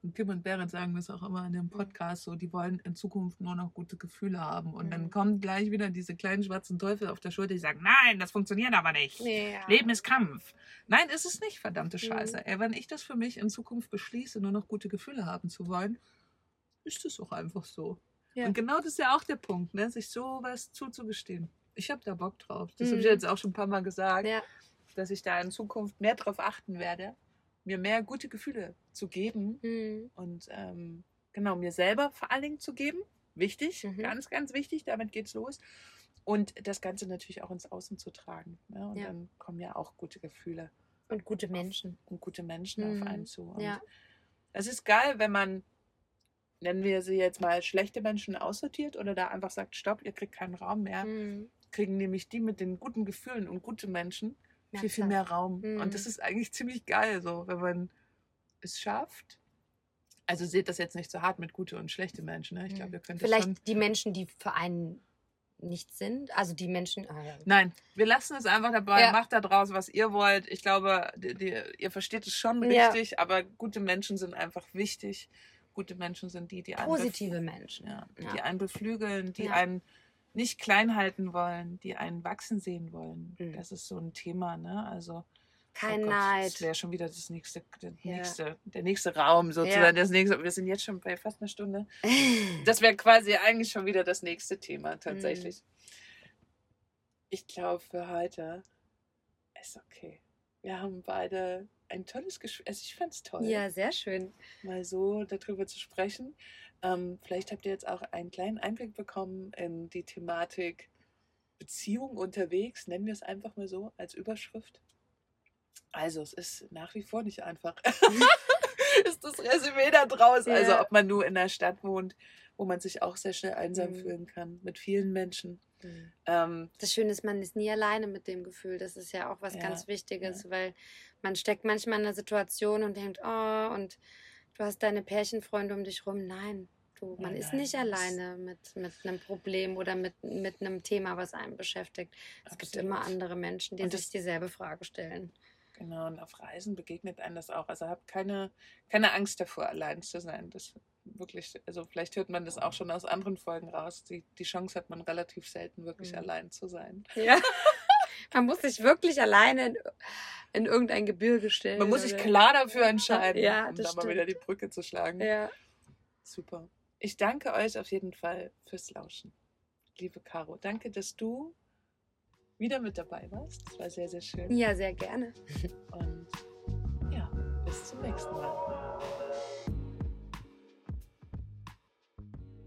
[SPEAKER 1] Und Kim und Berit sagen das auch immer in dem Podcast so, die wollen in Zukunft nur noch gute Gefühle haben. Und dann
[SPEAKER 2] Mhm.
[SPEAKER 1] kommen gleich wieder diese kleinen schwarzen Teufel auf der Schulter, die sagen, nein, das funktioniert aber nicht.
[SPEAKER 2] Ja.
[SPEAKER 1] Leben ist Kampf. Nein, ist es nicht, verdammte
[SPEAKER 2] Mhm.
[SPEAKER 1] Scheiße. Ey, wenn ich das für mich in Zukunft beschließe, nur noch gute Gefühle haben zu wollen, ist es auch einfach so.
[SPEAKER 2] Ja.
[SPEAKER 1] Und genau das ist ja auch der Punkt, ne? sich sowas zuzugestehen. Ich habe da Bock drauf. Das habe ich
[SPEAKER 2] Mhm.
[SPEAKER 1] jetzt auch schon ein paar Mal gesagt
[SPEAKER 2] Ja.
[SPEAKER 1] dass ich da in Zukunft mehr darauf achten werde, mir mehr gute Gefühle zu geben
[SPEAKER 2] Mhm.
[SPEAKER 1] und ähm, genau mir selber vor allen Dingen zu geben. Wichtig,
[SPEAKER 2] Mhm.
[SPEAKER 1] ganz, ganz wichtig, damit geht's los. Und das Ganze natürlich auch ins Außen zu tragen. Ne? Und
[SPEAKER 2] Ja.
[SPEAKER 1] dann kommen ja auch gute Gefühle
[SPEAKER 2] Und gute Menschen.
[SPEAKER 1] und gute Menschen
[SPEAKER 2] Mhm.
[SPEAKER 1] auf einen zu. Und
[SPEAKER 2] Ja.
[SPEAKER 1] es ist geil, wenn man, nennen wir sie jetzt mal, schlechte Menschen aussortiert oder da einfach sagt, stopp, ihr kriegt keinen Raum mehr,
[SPEAKER 2] Mhm.
[SPEAKER 1] kriegen nämlich die mit den guten Gefühlen und gute Menschen
[SPEAKER 2] Mehr
[SPEAKER 1] viel, viel mehr Raum.
[SPEAKER 2] Mhm.
[SPEAKER 1] Und das ist eigentlich ziemlich geil, so, wenn man es schafft. Also seht das jetzt nicht so hart mit gute und schlechte Menschen. Ne? Ich glaube,
[SPEAKER 2] Mhm.
[SPEAKER 1] ihr könnt
[SPEAKER 2] Vielleicht
[SPEAKER 1] schon.
[SPEAKER 2] die Menschen, die für einen nicht sind. Also die Menschen. Ah, ja.
[SPEAKER 1] Nein, wir lassen es einfach dabei.
[SPEAKER 2] Ja.
[SPEAKER 1] Macht da draus, was ihr wollt. Ich glaube, die, die, ihr versteht es schon
[SPEAKER 2] Ja.
[SPEAKER 1] richtig, aber gute Menschen sind einfach wichtig. Gute Menschen sind die, die einen,
[SPEAKER 2] Positive Menschen.
[SPEAKER 1] ja,
[SPEAKER 2] Ja.
[SPEAKER 1] die einen beflügeln, die
[SPEAKER 2] Ja.
[SPEAKER 1] einen nicht klein halten wollen, die einen wachsen sehen wollen.
[SPEAKER 2] Mhm.
[SPEAKER 1] Das ist so ein Thema, ne? Also
[SPEAKER 2] Kein
[SPEAKER 1] Oh Gott,
[SPEAKER 2] Neid.
[SPEAKER 1] Das wäre schon wieder das nächste, der,
[SPEAKER 2] Ja.
[SPEAKER 1] nächste, der nächste Raum sozusagen.
[SPEAKER 2] Ja.
[SPEAKER 1] Das nächste, wir sind jetzt schon bei fast einer Stunde. Das wäre quasi eigentlich schon wieder das nächste Thema tatsächlich. Ich glaube, für heute ist okay. Wir haben beide ein tolles Gespräch. Also ich fand es toll,
[SPEAKER 2] ja, sehr schön.
[SPEAKER 1] mal so darüber zu sprechen. Ähm, vielleicht habt ihr jetzt auch einen kleinen Einblick bekommen in die Thematik Beziehung unterwegs, nennen wir es einfach mal so als Überschrift. Also, es ist nach wie vor nicht einfach. ist das Resümee da draus.
[SPEAKER 2] Ja.
[SPEAKER 1] Also ob man nur in einer Stadt wohnt, wo man sich auch sehr schnell einsam
[SPEAKER 2] Mhm.
[SPEAKER 1] fühlen kann, mit vielen Menschen. Ähm,
[SPEAKER 2] Das Schöne ist, man ist nie alleine mit dem Gefühl. Das ist ja auch was
[SPEAKER 1] Ja,
[SPEAKER 2] ganz Wichtiges, weil man steckt manchmal in einer Situation und denkt, oh, und du hast deine Pärchenfreunde um dich rum. Nein, du, man
[SPEAKER 1] Nein,
[SPEAKER 2] ist nicht alleine mit, mit einem Problem oder mit, mit einem Thema, was einen beschäftigt. Es gibt immer andere Menschen, die sich dieselbe Frage stellen.
[SPEAKER 1] Genau, und auf Reisen begegnet einem das auch. Also habt keine, keine Angst davor, allein zu sein. Das wirklich, also vielleicht hört man das auch schon aus anderen Folgen raus. Die, die Chance hat man relativ selten, wirklich
[SPEAKER 2] Mhm.
[SPEAKER 1] allein zu sein.
[SPEAKER 2] Ja. man muss sich wirklich alleine in, in irgendein Gebirge stellen.
[SPEAKER 1] Man muss sich klar dafür entscheiden,
[SPEAKER 2] Ja,
[SPEAKER 1] um da mal wieder die. Brücke zu schlagen.
[SPEAKER 2] Ja.
[SPEAKER 1] Super. Ich danke euch auf jeden Fall fürs Lauschen. Liebe Caro, danke, dass du wieder mit dabei warst. Das war sehr, sehr schön.
[SPEAKER 2] ja, sehr gerne.
[SPEAKER 1] Und ja, bis zum nächsten Mal.